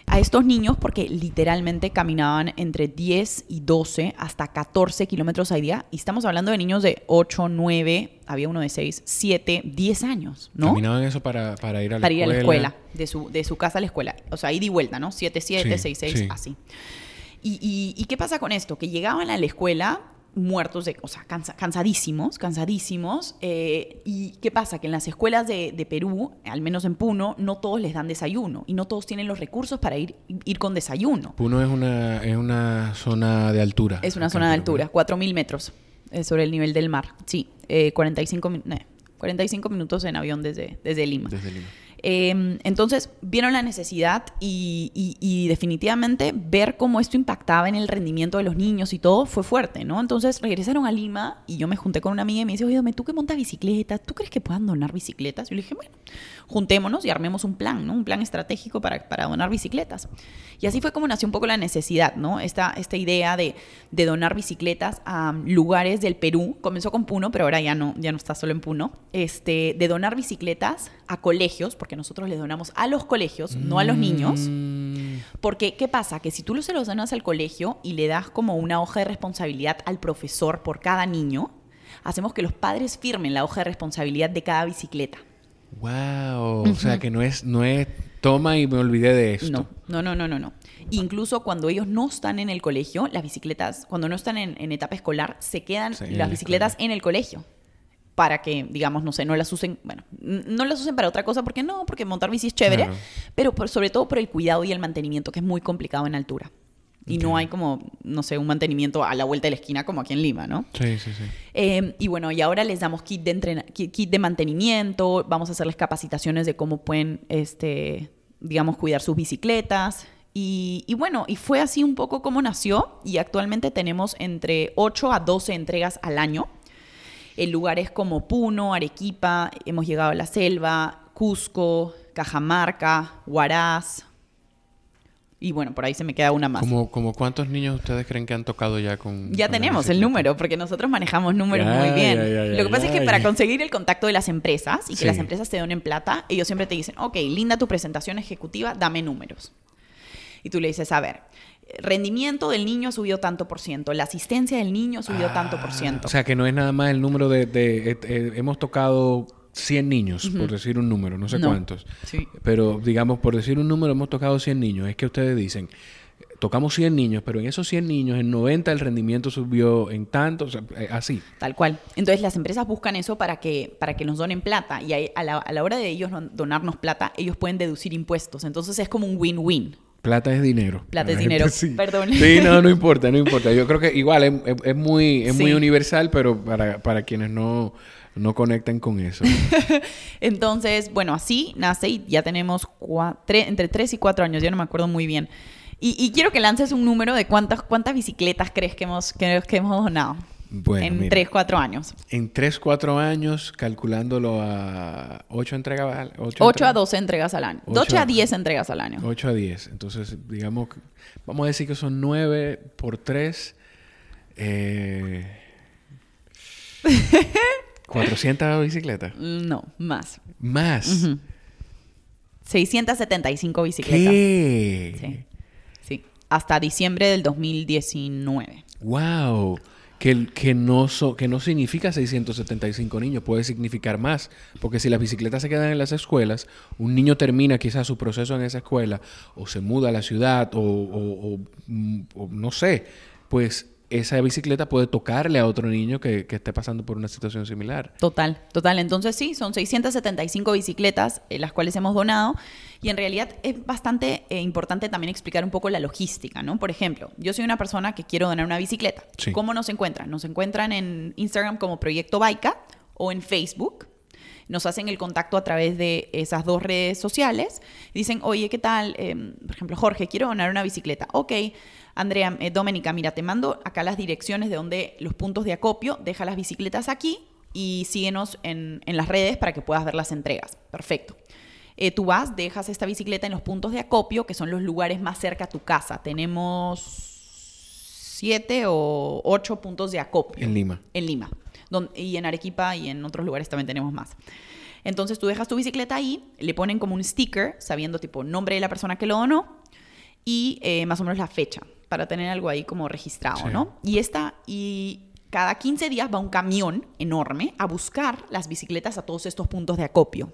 S2: a estos niños porque literalmente caminaban entre 10 y 12 hasta 14 kilómetros al día. Y estamos hablando de niños de 8, 9, había uno de 6, 7, 10 años, ¿no?
S1: Caminaban eso para, ir a la escuela.
S2: Para ir a la escuela, de su, de su casa a la escuela. O sea, ida y vuelta, ¿no? 7, 7, 6, 6, así. Y, y, ¿Y qué pasa con esto? Que llegaban a la escuela muertos, de, o sea, cansadísimos, cansadísimos. Eh, ¿Y qué pasa? Que en las escuelas de, Perú, al menos en Puno, no todos les dan desayuno y no todos tienen los recursos para ir, ir con desayuno.
S1: Puno es una, es una zona de altura.
S2: Es una zona de altura, 4.000 metros eh, sobre el nivel del mar. Sí, 45, eh, 45 minutos en avión desde, desde Lima.
S1: Desde Lima.
S2: Em, entonces vieron la necesidad y, definitivamente ver cómo esto impactaba en el rendimiento de los niños y todo fue fuerte, ¿no? Entonces regresaron a Lima y yo me junté con una amiga y me dice, oye, ¿tú que montas bicicletas? ¿Tú crees que puedan donar bicicletas? Yo le dije, bueno, juntémonos y armemos un plan, ¿no? Un plan estratégico para, para donar bicicletas. Y así fue como nació un poco la necesidad, ¿no? Esta, esta idea de, de donar bicicletas a lugares del Perú. Comenzó con Puno, pero ahora ya no, ya no está solo en Puno. Este, de donar bicicletas a colegios, porque nosotros les donamos a los colegios, no a los niños. Mm. Porque, ¿qué pasa? Que si tú se los donas al colegio y le das como una hoja de responsabilidad al profesor por cada niño, hacemos que los padres firmen la hoja de responsabilidad de cada bicicleta.
S1: Wow, o sea que no es, no es toma y me olvidé de esto.
S2: No, no, no, no, no. no. Incluso cuando ellos no están en el colegio, las bicicletas, cuando no están en, etapa escolar, se quedan las bicicletas en el colegio para que, digamos, no sé, no las usen, bueno, no las usen para otra cosa, porque no, porque montar bici es chévere, pero sobre todo por el cuidado y el mantenimiento, que es muy complicado en altura. Y no hay como, no sé, un mantenimiento a la vuelta de la esquina como aquí en Lima, ¿no?
S1: Sí, sí, sí.
S2: Eh, y bueno, y ahora les damos kit de, kit de mantenimiento, vamos a hacerles capacitaciones de cómo pueden, este, digamos, cuidar sus bicicletas. Y, y, bueno, y fue así un poco como nació y actualmente tenemos entre 8 a 12 entregas al año en lugares como Puno, Arequipa, hemos llegado a la selva, Cusco, Cajamarca, Huaraz, y bueno, por ahí se me queda una más.
S1: ¿Como, como cuántos niños ustedes creen que han tocado ya con.?
S2: Ya tenemos el número, porque nosotros manejamos números muy bien. Lo que pasa es que para conseguir el contacto de las empresas y que las empresas te donen plata, ellos siempre te dicen, ok, linda tu presentación ejecutiva, dame números. Y tú le dices, a ver, rendimiento del niño ha subido tanto por ciento, la asistencia del niño ha subido tanto por ciento.
S1: O sea que no es nada más el número de. Eh, eh, hemos tocado 100 niños, por decir un número, no sé cuántos. Pero digamos, por decir un número, hemos tocado 100 niños. Es que ustedes dicen, tocamos 100 niños, pero en esos 100 niños, en 90 el rendimiento subió en tanto, eh, así.
S2: Tal cual. Entonces las empresas buscan eso para que, para que nos donen plata y a la, a la hora de ellos donarnos plata, ellos pueden deducir impuestos. Entonces es como un win-win.
S1: Plata es dinero.
S2: Plata es dinero, perdón.
S1: Sí, no, no importa, no importa. Yo creo que igual es, muy, es muy universal, pero para, para quienes no, no conecten con eso.
S2: Entonces, bueno, así nace y ya tenemos entre 3 y 4 años, yo no me acuerdo muy bien. Y, quiero que lances un número de cuántas, cuántas bicicletas crees que hemos, que, hemos donado. Bueno, en 3, 4 años.
S1: En 3, 4 años, calculándolo a 8 entregas
S2: 8, 8 a 12 entregas al año. 8 a 10 entregas al año.
S1: 8 a 10. Entonces, digamos, vamos a decir que son 9 por 3. Eh... ¿400 bicicletas?
S2: No, más.
S1: ¿Más?
S2: 675 bicicletas. ¿Qué? Sí. sí. Hasta diciembre del 2019.
S1: ¡Wow! Que, que, no que no significa 675 niños, puede significar más. Porque si las bicicletas se quedan en las escuelas, un niño termina quizás su proceso en esa escuela, o se muda a la ciudad, o, o no sé, pues esa bicicleta puede tocarle a otro niño que, esté pasando por una situación similar.
S2: Total, total. Entonces sí, son 675 bicicletas eh, las cuales hemos donado y en realidad es bastante eh, importante también explicar un poco la logística, ¿no? Por ejemplo, yo soy una persona que quiero donar una bicicleta. ¿Cómo nos encuentran? Nos encuentran en Instagram como Proyecto Baica o en Facebook nos hacen el contacto a través de esas dos redes sociales. Dicen, oye, ¿qué tal? Em, por ejemplo, Jorge, quiero donar una bicicleta. Ok, Andrea, eh, Doménica, mira, te mando acá las direcciones de donde los puntos de acopio, deja las bicicletas aquí y síguenos en, las redes para que puedas ver las entregas. Perfecto. Eh, tú vas, dejas esta bicicleta en los puntos de acopio, que son los lugares más cerca a tu casa. Tenemos siete o ocho puntos de acopio.
S1: En Lima.
S2: En Lima. y en Arequipa y en otros lugares también tenemos más. Entonces tú dejas tu bicicleta ahí, le ponen como un sticker, sabiendo tipo nombre de la persona que lo donó y eh, más o menos la fecha para tener algo ahí como registrado, ¿no? Y esta, y cada 15 días va un camión enorme a buscar las bicicletas a todos estos puntos de acopio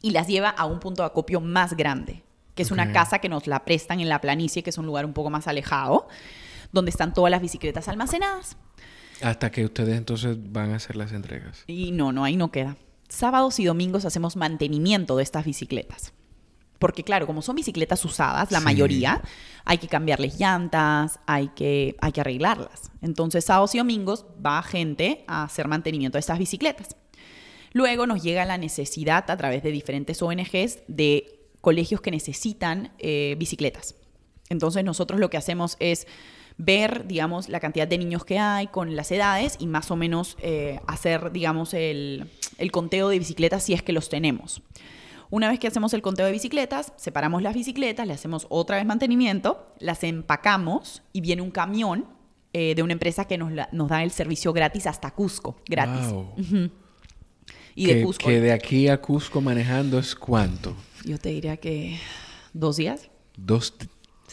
S2: y las lleva a un punto de acopio más grande, que es una casa que nos la prestan en la planicie, que es un lugar un poco más alejado, donde están todas las bicicletas almacenadas.
S1: Hasta que ustedes entonces van a hacer las entregas.
S2: Y no, no, ahí no queda. Sábados y domingos hacemos mantenimiento de estas bicicletas. Porque claro, como son bicicletas usadas, la mayoría, hay que cambiarles llantas, hay que, hay que arreglarlas. Entonces, sábados y domingos va gente a hacer mantenimiento de estas bicicletas. Luego nos llega la necesidad a través de diferentes ONGs de colegios que necesitan eh, bicicletas. Entonces nosotros lo que hacemos es ver, digamos, la cantidad de niños que hay con las edades y más o menos eh, hacer, digamos, el, el conteo de bicicletas si es que los tenemos. Una vez que hacemos el conteo de bicicletas, separamos las bicicletas, le hacemos otra vez mantenimiento, las empacamos y viene un camión eh, de una empresa que nos, nos, da el servicio gratis hasta Cusco, gratis.
S1: Y de Cusco. Que de aquí a Cusco manejando es cuánto?
S2: Yo te diría que dos días.
S1: Dos.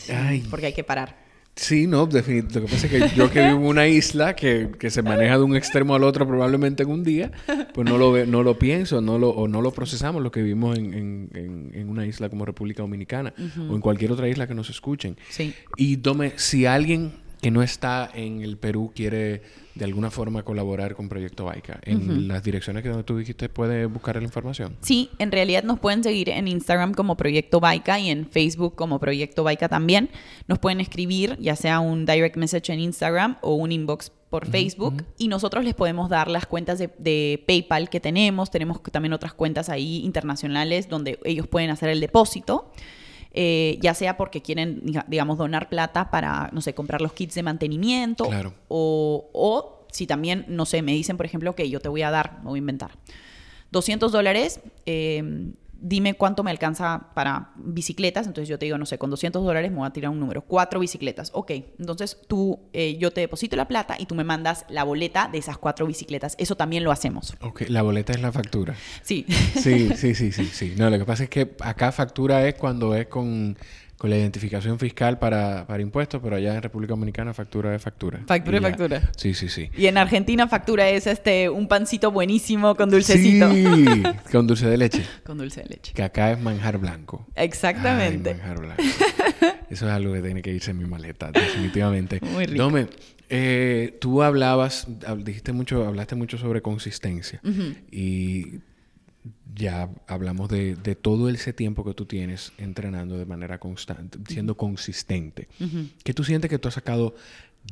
S2: Ay. Porque hay que parar.
S1: Sí, no, definitivamente. Lo que pasa es que yo que vivo en una isla que, se maneja de un extremo al otro probablemente en un día, pues no lo, no lo pienso no lo, o no lo procesamos lo que vivimos en, en, una isla como República Dominicana o en cualquier otra isla que nos escuchen.
S2: Sí.
S1: Y tome, si alguien que no está en el Perú quiere de alguna forma colaborar con Proyecto Baica. En las direcciones que tú dijiste puede buscar la información.
S2: Sí, en realidad nos pueden seguir en Instagram como Proyecto Baica y en Facebook como Proyecto Baica también. Nos pueden escribir ya sea un direct message en Instagram o un inbox por Facebook y nosotros les podemos dar las cuentas de, PayPal que tenemos. Tenemos también otras cuentas ahí internacionales donde ellos pueden hacer el depósito. Eh, ya sea porque quieren, digamos, donar plata para, no sé, comprar los kits de mantenimiento, o, o si también, no sé, me dicen, por ejemplo, que yo te voy a dar, me voy a inventar, 200 dólares, eh, dime cuánto me alcanza para bicicletas. Entonces yo te digo, no sé, con 200 dólares me voy a tirar un número, cuatro bicicletas. Ok, entonces tú, eh, yo te deposito la plata y tú me mandas la boleta de esas cuatro bicicletas. Eso también lo hacemos.
S1: Ok, la boleta es la factura.
S2: Sí.
S1: Sí, sí, sí, sí, sí. No, lo que pasa es que acá factura es cuando es con con la identificación fiscal para, para, impuestos, pero allá en República Dominicana factura de factura.
S2: Factura de factura.
S1: Sí, sí, sí.
S2: Y en Argentina factura es este un pancito buenísimo con dulcecito.
S1: Sí, con dulce de leche.
S2: con dulce de leche.
S1: Que acá es manjar blanco.
S2: Exactamente.
S1: manjar blanco. Eso es algo que tiene que irse en mi maleta, definitivamente.
S2: Muy rico.
S1: Dome, eh, tú hablabas, dijiste mucho, hablaste mucho sobre consistencia. Y ya hablamos de, todo ese tiempo que tú tienes entrenando de manera constante, siendo consistente. ¿Qué tú sientes que tú has sacado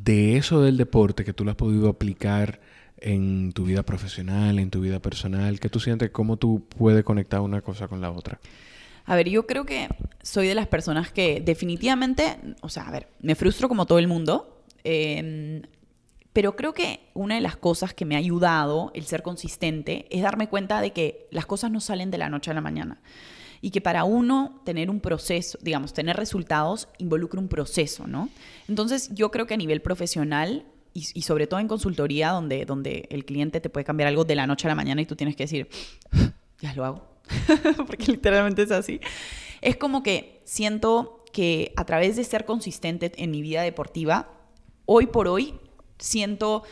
S1: de eso del deporte, que tú lo has podido aplicar en tu vida profesional, en tu vida personal? ¿Qué tú sientes? ¿Cómo tú puedes conectar una cosa con la otra?
S2: A ver, yo creo que soy de las personas que definitivamente, o sea, a ver, me frustro como todo el mundo. Eh, pero creo que una de las cosas que me ha ayudado el ser consistente es darme cuenta de que las cosas no salen de la noche a la mañana. Y que para uno tener un proceso, digamos, tener resultados involucra un proceso, ¿no? Entonces yo creo que a nivel profesional y, sobre todo en consultoría, donde, donde el cliente te puede cambiar algo de la noche a la mañana y tú tienes que decir, ya lo hago, porque literalmente es así, es como que siento que a través de ser consistente en mi vida deportiva, hoy por hoy siento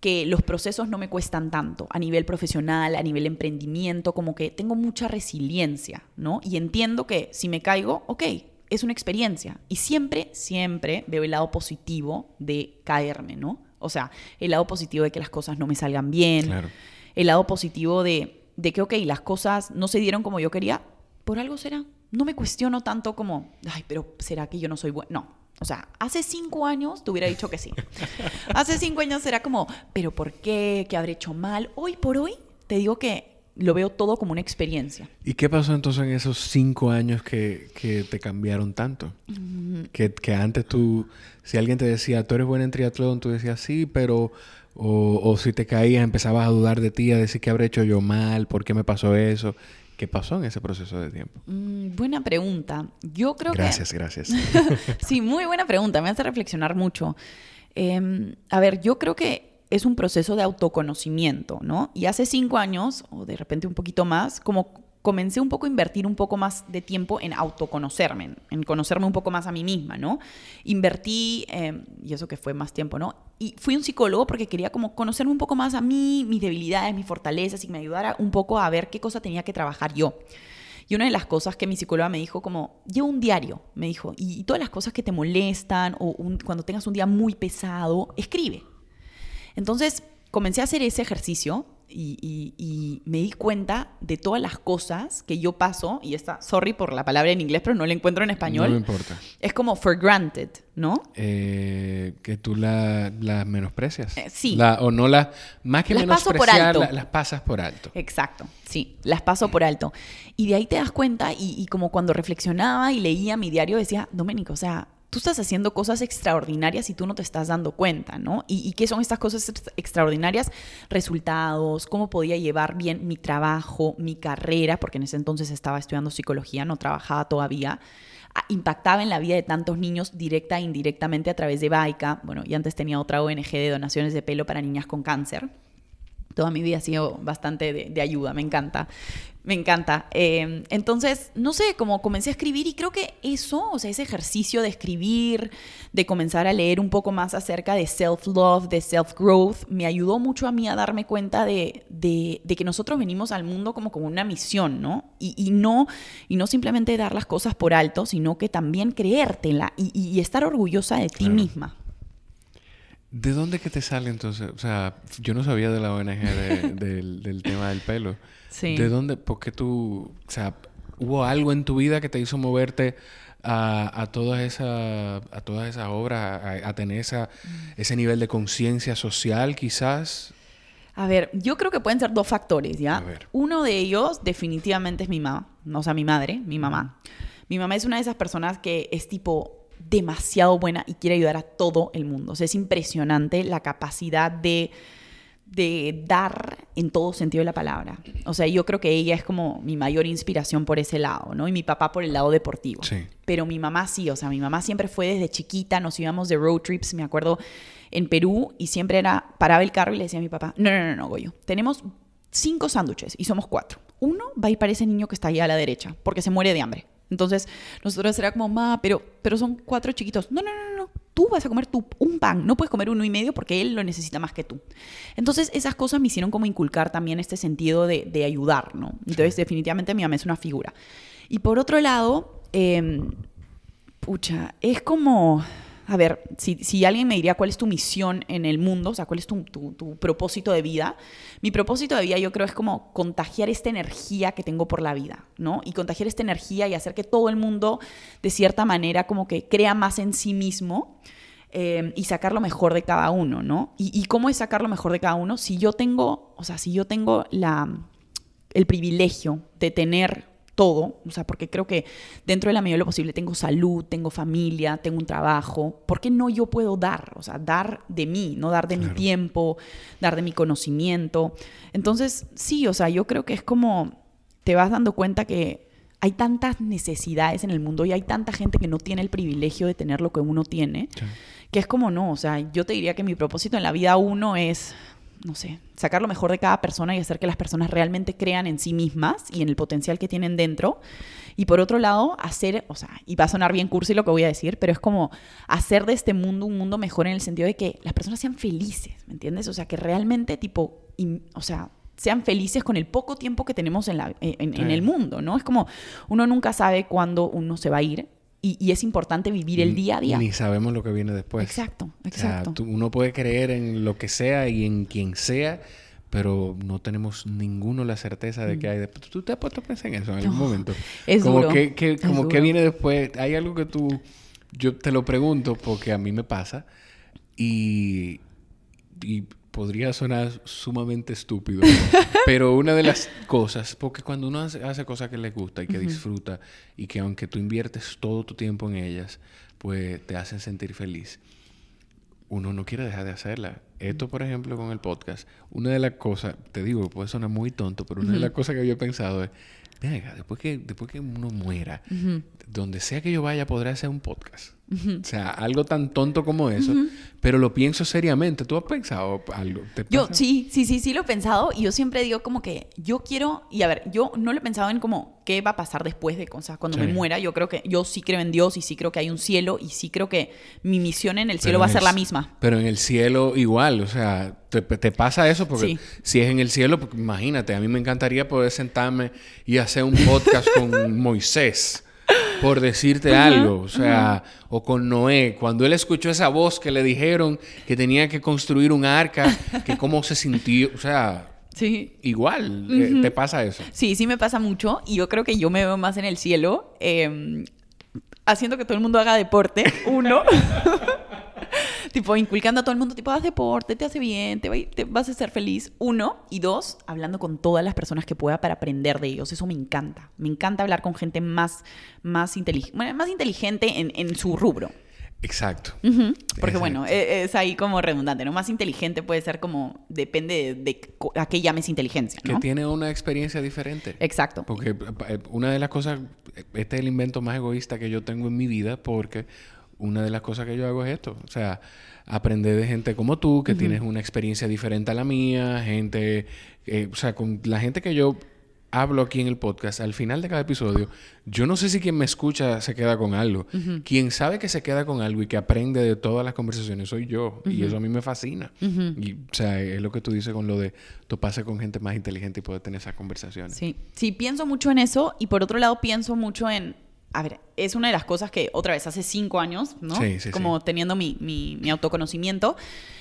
S2: que los procesos no me cuestan tanto a nivel profesional, a nivel emprendimiento, como que tengo mucha resiliencia, ¿no? Y entiendo que si me caigo, ok, es una experiencia. Y siempre, siempre veo el lado positivo de caerme, ¿no? O sea, el lado positivo de que las cosas no me salgan bien. El lado positivo de, de que, ok, las cosas no se dieron como yo quería, por algo será. No me cuestiono tanto como, ay, pero ¿será que yo no soy bueno? No. O sea, hace cinco años te hubiera dicho que sí. hace cinco años será como, pero ¿por qué? ¿Qué habré hecho mal? Hoy por hoy te digo que lo veo todo como una experiencia.
S1: ¿Y qué pasó entonces en esos cinco años que, que te cambiaron tanto? Mm. Que, que, antes tú, si alguien te decía, tú eres buena en triatlón, tú decías sí, pero... O, o si te caías, empezabas a dudar de ti, a decir qué habré hecho yo mal, por qué me pasó eso. ¿Qué pasó en ese proceso de tiempo?
S2: Mm, buena pregunta. Yo creo
S1: gracias,
S2: que...
S1: Gracias,
S2: gracias. sí, muy buena pregunta. Me hace reflexionar mucho. Em, a ver, yo creo que es un proceso de autoconocimiento, ¿no? Y hace cinco años, o de repente un poquito más, como comencé un poco a invertir un poco más de tiempo en autoconocerme, en conocerme un poco más a mí misma, ¿no? Invertí, em, y eso que fue más tiempo, ¿no? Y fui un psicólogo porque quería como conocerme un poco más a mí, mis debilidades, mis fortalezas, y me ayudara un poco a ver qué cosa tenía que trabajar yo. Y una de las cosas que mi psicóloga me dijo como, lleva un diario, me dijo, y, todas las cosas que te molestan o cuando tengas un día muy pesado, escribe. Entonces comencé a hacer ese ejercicio y, me di cuenta de todas las cosas que yo paso, y está, sorry por la palabra en inglés, pero no la encuentro en español.
S1: No me importa.
S2: Es como for granted, ¿no?
S1: Eh, que tú las la menosprecias.
S2: Eh, sí.
S1: o no las, más que las menospreciar, las pasas por alto.
S2: Exacto, sí, las paso por alto. Y de ahí te das cuenta, y, y como cuando reflexionaba y leía mi diario, decía, Doménico, o sea, tú estás haciendo cosas extraordinarias y tú no te estás dando cuenta, ¿no? ¿Y, qué son estas cosas extraordinarias? Resultados, cómo podía llevar bien mi trabajo, mi carrera, porque en ese entonces estaba estudiando psicología, no trabajaba todavía. Impactaba en la vida de tantos niños directa e indirectamente a través de Baica. Bueno, y antes tenía otra ONG de donaciones de pelo para niñas con cáncer toda mi vida ha sido bastante de, ayuda, me encanta. Me encanta. Em, entonces, no sé, como comencé a escribir y creo que eso, o sea, ese ejercicio de escribir, de comenzar a leer un poco más acerca de self-love, de self-growth, me ayudó mucho a mí a darme cuenta de, que nosotros venimos al mundo como con una misión, ¿no? Y, no, y no simplemente dar las cosas por alto, sino que también creértela y, y estar orgullosa de ti misma.
S1: ¿De dónde que te sale entonces? O sea, yo no sabía de la ONG del, tema del pelo. Sí. ¿De dónde? ¿Por qué tú, o sea, hubo algo en tu vida que te hizo moverte a, a todas esas a todas esas obras, a, tener esa, ese nivel de conciencia social quizás?
S2: A ver, yo creo que pueden ser dos factores, ¿ya? Uno de ellos definitivamente es mi mamá, o sea, mi madre, mi mamá. Mi mamá es una de esas personas que es tipo, demasiado buena y quiere ayudar a todo el mundo. O sea, es impresionante la capacidad de, de dar en todo sentido de la palabra. O sea, yo creo que ella es como mi mayor inspiración por ese lado, ¿no? Y mi papá por el lado deportivo. Sí. Pero mi mamá sí, o sea, mi mamá siempre fue desde chiquita, nos íbamos de road trips, me acuerdo, en Perú, y siempre era, paraba el carro y le decía a mi papá, no, no, no, no, Goyo, tenemos cinco sándwiches y somos cuatro. Uno va a ir para ese niño que está ahí a la derecha, porque se muere de hambre. Entonces, nosotros era como, ma, pero, pero son cuatro chiquitos. No, no, no, no. Tú vas a comer tu, un pan. No puedes comer uno y medio porque él lo necesita más que tú. Entonces, esas cosas me hicieron como inculcar también este sentido de, de ayudar, ¿no? Entonces, definitivamente mi mamá es una figura. Y por otro lado, em, pucha, es como a ver, si, alguien me diría cuál es tu misión en el mundo, o sea, cuál es tu, propósito de vida, mi propósito de vida yo creo es como contagiar esta energía que tengo por la vida, ¿no? Y contagiar esta energía y hacer que todo el mundo, de cierta manera, como que crea más en sí mismo. Eh, y sacar lo mejor de cada uno, ¿no? Y, y, cómo es sacar lo mejor de cada uno? Si yo tengo, o sea, si yo tengo la, el privilegio de tener todo, o sea, porque creo que dentro de la medida de lo posible tengo salud, tengo familia, tengo un trabajo, ¿por qué no yo puedo dar? O sea, dar de mí, no dar de mi tiempo, dar de mi conocimiento. Entonces, sí, o sea, yo creo que es como te vas dando cuenta que hay tantas necesidades en el mundo y hay tanta gente que no tiene el privilegio de tener lo que uno tiene, que es como no, o sea, yo te diría que mi propósito en la vida uno es no sé, sacar lo mejor de cada persona y hacer que las personas realmente crean en sí mismas y en el potencial que tienen dentro. Y por otro lado, hacer, o sea, y va a sonar bien cursi lo que voy a decir, pero es como hacer de este mundo un mundo mejor en el sentido de que las personas sean felices, ¿me entiendes? O sea, que realmente tipo, o sea, sean felices con el poco tiempo que tenemos en, la, en, el mundo, ¿no? Es como uno nunca sabe cuándo uno se va a ir y, es importante vivir el día a día.
S1: Ni sabemos lo que viene después.
S2: Exacto, exacto.
S1: O sea, uno puede creer en lo que sea y en quien sea, pero no tenemos ninguno la certeza de que mm. hay después. ¿Tú te has puesto a pensar en eso en algún momento?
S2: Es
S1: como
S2: duro.
S1: Que, como que viene después. Hay algo que tú... Yo te lo pregunto porque a mí me pasa y, y podría sonar sumamente estúpido, pero una de las cosas, porque cuando uno hace, cosas que le gusta y que disfruta y que aunque tú inviertes todo tu tiempo en ellas, pues te hacen sentir feliz, uno no quiere dejar de hacerla. Esto, por ejemplo, con el podcast, una de las cosas, te digo, puede sonar muy tonto, pero una de las cosas que había pensado es, venga, después que, después que uno muera, donde sea que yo vaya, podré hacer un podcast. O sea, algo tan tonto como eso, pero lo pienso seriamente. ¿Tú has pensado algo?
S2: yo sí, sí, sí, sí lo he pensado y yo siempre digo como que yo quiero, y a ver, yo no lo he pensado en como qué va a pasar después de cosas, cuando me muera. Yo creo que yo sí creo en Dios y sí creo que hay un cielo y sí creo que mi misión en el cielo va a ser la misma.
S1: Pero en el cielo igual, o sea, te, pasa eso porque si es en el cielo, imagínate, a mí me encantaría poder sentarme y hacer un podcast con Moisés por decirte algo, o sea, o con Noé, cuando él escuchó esa voz que le dijeron que tenía que construir un arca, que cómo se sintió, o sea,
S2: Sí.
S1: Igual, eh, ¿te pasa eso?
S2: Sí, sí me pasa mucho y yo creo que yo me veo más en el cielo em, haciendo que todo el mundo haga deporte, uno. Tipo, inculcando a todo el mundo, tipo, haz deporte, te hace bien, te, vas a ser feliz. Uno. Y dos, hablando con todas las personas que pueda para aprender de ellos. Eso me encanta. Me encanta hablar con gente más, más, más inteligente en, en su rubro.
S1: Exacto.
S2: Porque bueno, e, es, ahí como redundante, ¿no? Más inteligente puede ser como, depende de, a qué llames inteligencia,
S1: ¿no? Que tiene una experiencia diferente.
S2: Exacto.
S1: Porque eh, una de las cosas, este es el invento más egoísta que yo tengo en mi vida porque una de las cosas que yo hago es esto. O sea, aprender de gente como tú, que tienes una experiencia diferente a la mía, gente, eh, o sea, con la gente que yo hablo aquí en el podcast, al final de cada episodio, yo no sé si quien me escucha se queda con algo. Quien sabe que se queda con algo y que aprende de todas las conversaciones soy yo. Y eso a mí me fascina. Y, o sea, es lo que tú dices con lo de toparse con gente más inteligente y poder tener esas conversaciones.
S2: Sí, sí, pienso mucho en eso. Y por otro lado, pienso mucho en a ver, es una de las cosas que otra vez hace cinco años, ¿no? Sí, sí, Como teniendo mi, mi, autoconocimiento,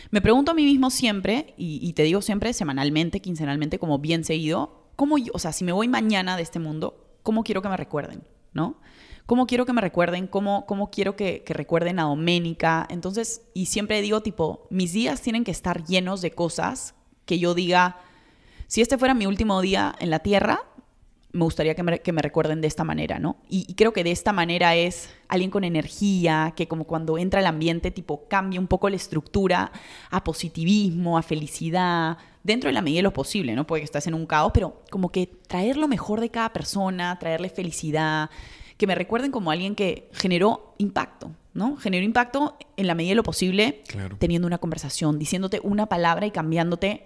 S2: me pregunto a mí mismo siempre, y, te digo siempre, semanalmente, quincenalmente, como bien seguido, ¿cómo yo, o sea, si me voy mañana de este mundo, ¿cómo quiero que me recuerden? ¿No? ¿Cómo quiero que me recuerden? ¿Cómo, cómo quiero que, que recuerden a Doménica? Entonces, y siempre digo, tipo, mis días tienen que estar llenos de cosas que yo diga, si este fuera mi último día en la tierra, me gustaría que me, recuerden de esta manera, ¿no? Y, creo que de esta manera es alguien con energía, que como cuando entra al ambiente, tipo, cambia un poco la estructura a positivismo, a felicidad, dentro de la medida de lo posible, ¿no? Puede que estés en un caos, pero como que traer lo mejor de cada persona, traerle felicidad, que me recuerden como alguien que generó impacto, ¿no? Generó impacto en la medida de lo posible, teniendo una conversación, diciéndote una palabra y cambiándote,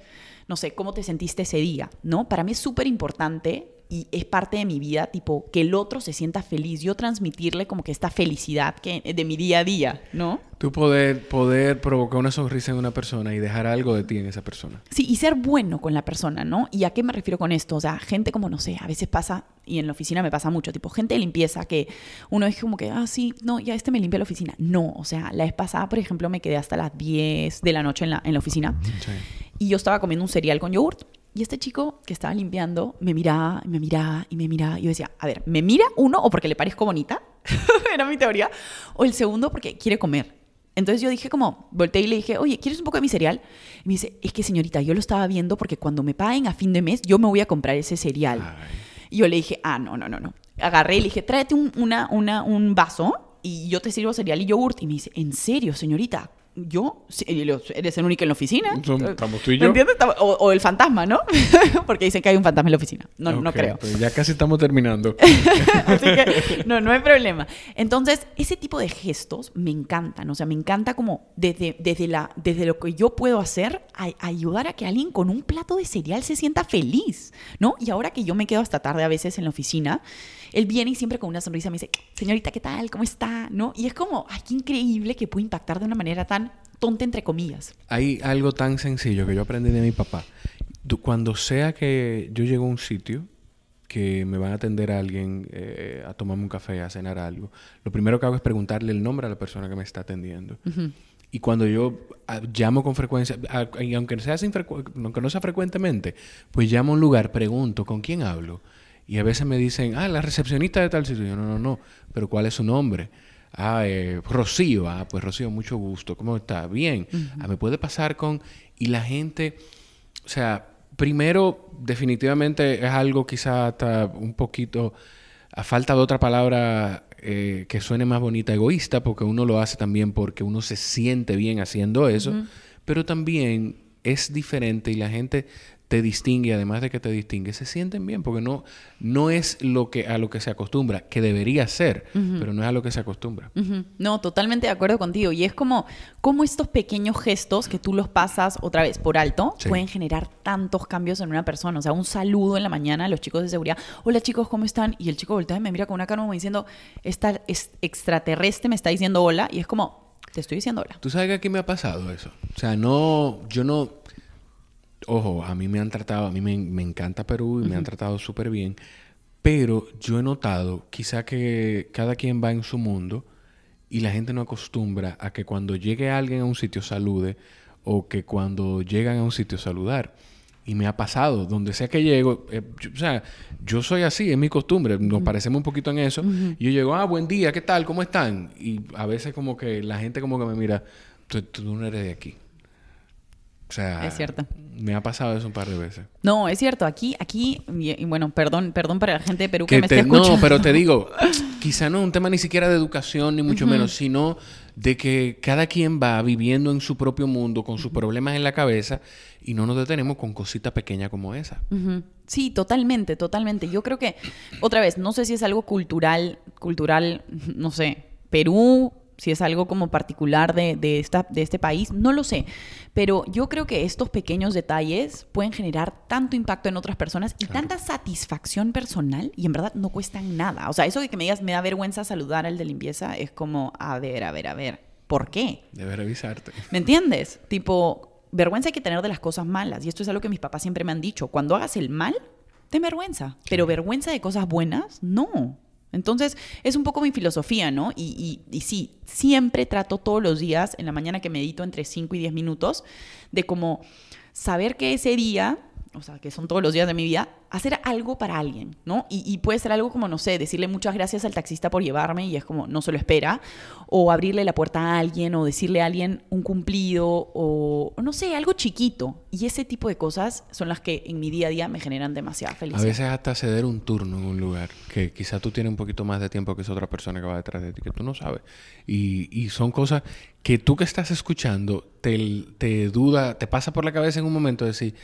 S2: no sé, cómo te sentiste ese día, ¿no? Para mí es súper importante y es parte de mi vida, tipo, que el otro se sienta feliz, yo transmitirle como que esta felicidad que, de mi día a día, ¿no?
S1: Tú poder, poder provocar una sonrisa en una persona y dejar algo de ti en esa persona.
S2: Sí, y ser bueno con la persona, ¿no? ¿Y a qué me refiero con esto? O sea, gente como, no sé, a veces pasa, y en la oficina me pasa mucho, tipo, gente de limpieza que uno es como que, ah, sí, no, ya este me limpia la oficina. No, o sea, la vez pasada, por ejemplo, me quedé hasta las 10 de la noche en la, en la oficina y yo estaba comiendo un cereal con yogurt y este chico que estaba limpiando me miraba, y me miraba y me miraba. Y yo decía, a ver, ¿me mira uno o porque le parezco bonita? Era mi teoría. O el segundo porque quiere comer. Entonces yo dije como, volteé y le dije, oye, ¿quieres un poco de mi cereal? Y me dice, es que señorita, yo lo estaba viendo porque cuando me paguen a fin de mes, yo me voy a comprar ese cereal. Y yo le dije, ah, no, no, no, no. Agarré y le dije, tráete un, una, una, un vaso y yo te sirvo cereal y yogurt. Y me dice, ¿en serio, señorita? Yo, eres el único en la oficina.
S1: Estamos tú y yo.
S2: entiendes? O, el fantasma, ¿no? Porque dicen que hay un fantasma en la oficina. No, no creo.
S1: Ya casi estamos terminando.
S2: Así que, no, no hay problema. Entonces, ese tipo de gestos me encantan. O sea, me encanta como desde, desde, la, desde lo que yo puedo hacer, ayudar a que alguien con un plato de cereal se sienta feliz, ¿no? Y ahora que yo me quedo hasta tarde a veces en la oficina, él viene y siempre con una sonrisa me dice, señorita, ¿qué tal? ¿Cómo está? ¿No? Y es como, ay, qué increíble que puede impactar de una manera tan tonta, entre comillas.
S1: Hay algo tan sencillo que yo aprendí de mi papá. Cuando sea que yo llego a un sitio que me van a atender a alguien eh, a tomarme un café, a cenar algo, lo primero que hago es preguntarle el nombre a la persona que me está atendiendo. Y cuando yo ah, llamo con frecuencia, ah, y aunque, sea aunque no sea frecuentemente, pues llamo a un lugar, pregunto, ¿con quién hablo? Y a veces me dicen, ah, la recepcionista de tal sitio. Yo, no, no, no, pero ¿cuál es su nombre? Ah, eh, Rocío. Ah, pues Rocío, mucho gusto. ¿Cómo está? Bien. Ah, me puede pasar con... Y la gente, o sea, primero, definitivamente es algo quizá hasta un poquito, a falta de otra palabra eh, que suene más bonita, egoísta, porque uno lo hace también porque uno se siente bien haciendo eso, pero también es diferente y la gente te distingue, además de que te distingue, se sienten bien, porque no, no es lo que, a lo que se acostumbra, que debería ser, pero no es a lo que se acostumbra.
S2: No, totalmente de acuerdo contigo. Y es como, como estos pequeños gestos que tú los pasas otra vez por alto pueden generar tantos cambios en una persona. O sea, un saludo en la mañana a los chicos de seguridad. Hola chicos, ¿cómo están? Y el chico voltea y me mira con una cara como diciendo, esta extraterrestre me está diciendo hola. Y es como, te estoy diciendo hola.
S1: ¿Tú sabes que aquí me ha pasado eso? O sea, no, yo no ojo, a mí me han tratado, a mí me, encanta Perú y me han tratado súper bien, pero yo he notado quizá que cada quien va en su mundo y la gente no acostumbra a que cuando llegue alguien a un sitio salude o que cuando llegan a un sitio saludar. Y me ha pasado, donde sea que llego, eh, o sea, yo soy así, es mi costumbre, nos parecemos un poquito en eso. Y yo llego, ah, buen día, ¿qué tal? ¿Cómo están? Y a veces como que la gente como que me mira, tú no eres de aquí. O sea,
S2: es cierto.
S1: Me ha pasado eso un par de veces.
S2: No, es cierto. Aquí, aquí, y, bueno, perdón, perdón para la gente de Perú que, me esté
S1: escuchando. No, pero te digo, quizá no es un tema ni siquiera de educación, ni mucho menos, sino de que cada quien va viviendo en su propio mundo, con sus problemas en la cabeza, y no nos detenemos con cositas pequeñas como esa.
S2: Sí, totalmente, totalmente. Yo creo que, otra vez, no sé si es algo cultural, cultural, no sé, Perú, si es algo como particular de, de, esta, de este país, no lo sé. Pero yo creo que estos pequeños detalles pueden generar tanto impacto en otras personas y tanta satisfacción personal y en verdad no cuestan nada. O sea, eso de que me digas, me da vergüenza saludar al de limpieza es como, a ver, a ver, a ver, ¿por qué?
S1: Debe revisarte.
S2: ¿Me entiendes? Tipo, vergüenza hay que tener de las cosas malas y esto es algo que mis papás siempre me han dicho. Cuando hagas el mal, ten vergüenza, pero vergüenza de cosas buenas, no. Entonces, es un poco mi filosofía, ¿no? Y, y, sí, siempre trato todos los días, en la mañana que medito entre 5 y 10 minutos, de como saber que ese día o sea, que son todos los días de mi vida, hacer algo para alguien, ¿no? Y, puede ser algo como, no sé, decirle muchas gracias al taxista por llevarme y es como, no se lo espera, o abrirle la puerta a alguien, o decirle a alguien un cumplido, o, no sé, algo chiquito. Y ese tipo de cosas son las que en mi día a día me generan demasiada felicidad.
S1: A veces hasta ceder un turno en un lugar, que quizás tú tienes un poquito más de tiempo que esa otra persona que va detrás de ti, que tú no sabes. Y, y son cosas que tú que estás escuchando, te, te duda, te pasa por la cabeza en un momento de decir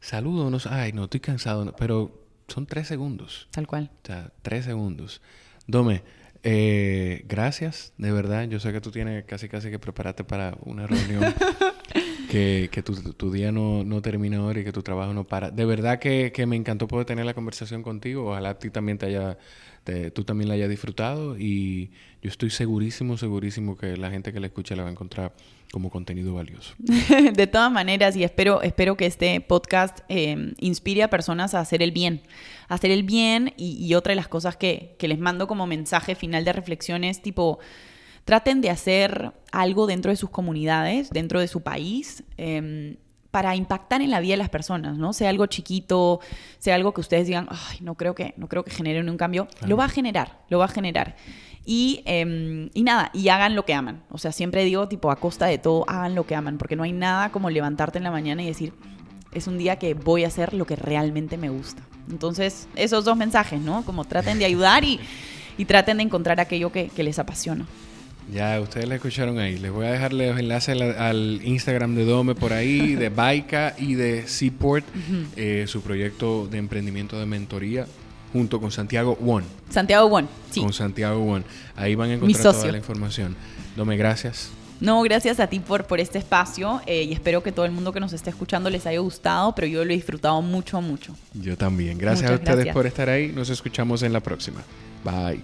S1: saludos, ay, no, estoy cansado, pero son tres segundos.
S2: Tal cual.
S1: O sea, tres segundos. Dome, eh, gracias, de verdad. Yo sé que tú tienes casi casi que prepararte para una reunión. que, que tu, tu, día no, no, termina ahora y que tu trabajo no para. De verdad que, que, me encantó poder tener la conversación contigo. Ojalá a ti también te haya, tú también la hayas disfrutado y yo estoy segurísimo, segurísimo que la gente que la escucha la va a encontrar como contenido valioso.
S2: de todas maneras, y espero, espero que este podcast eh, inspire a personas a hacer el bien. Hacer el bien y, otra de las cosas que, que, les mando como mensaje final de reflexiones, tipo, traten de hacer algo dentro de sus comunidades, dentro de su país. Em, para impactar en la vida de las personas, ¿no? Sea algo chiquito, sea algo que ustedes digan, ay, no creo que, no creo que generen un cambio. Lo va a generar, lo va a generar. Y, y nada, y hagan lo que aman. O sea, siempre digo, tipo, a costa de todo, hagan lo que aman, porque no hay nada como levantarte en la mañana y decir, es un día que voy a hacer lo que realmente me gusta. Entonces, esos dos mensajes, ¿no? Como traten de ayudar y, y traten de encontrar aquello que, que les apasiona.
S1: Ya, ustedes la escucharon ahí. Les voy a dejar los enlaces al, Instagram de Dome por ahí, de Baika y de Seaport, eh, su proyecto de emprendimiento de mentoría junto con Santiago One.
S2: Santiago One, sí.
S1: Con Santiago One. Ahí van a encontrar toda la información. Dome, gracias.
S2: No, gracias a ti por, por este espacio eh, y espero que todo el mundo que nos esté escuchando les haya gustado, pero yo lo he disfrutado mucho, mucho.
S1: Yo también. Gracias a ustedes por estar ahí. Nos escuchamos en la próxima. Bye.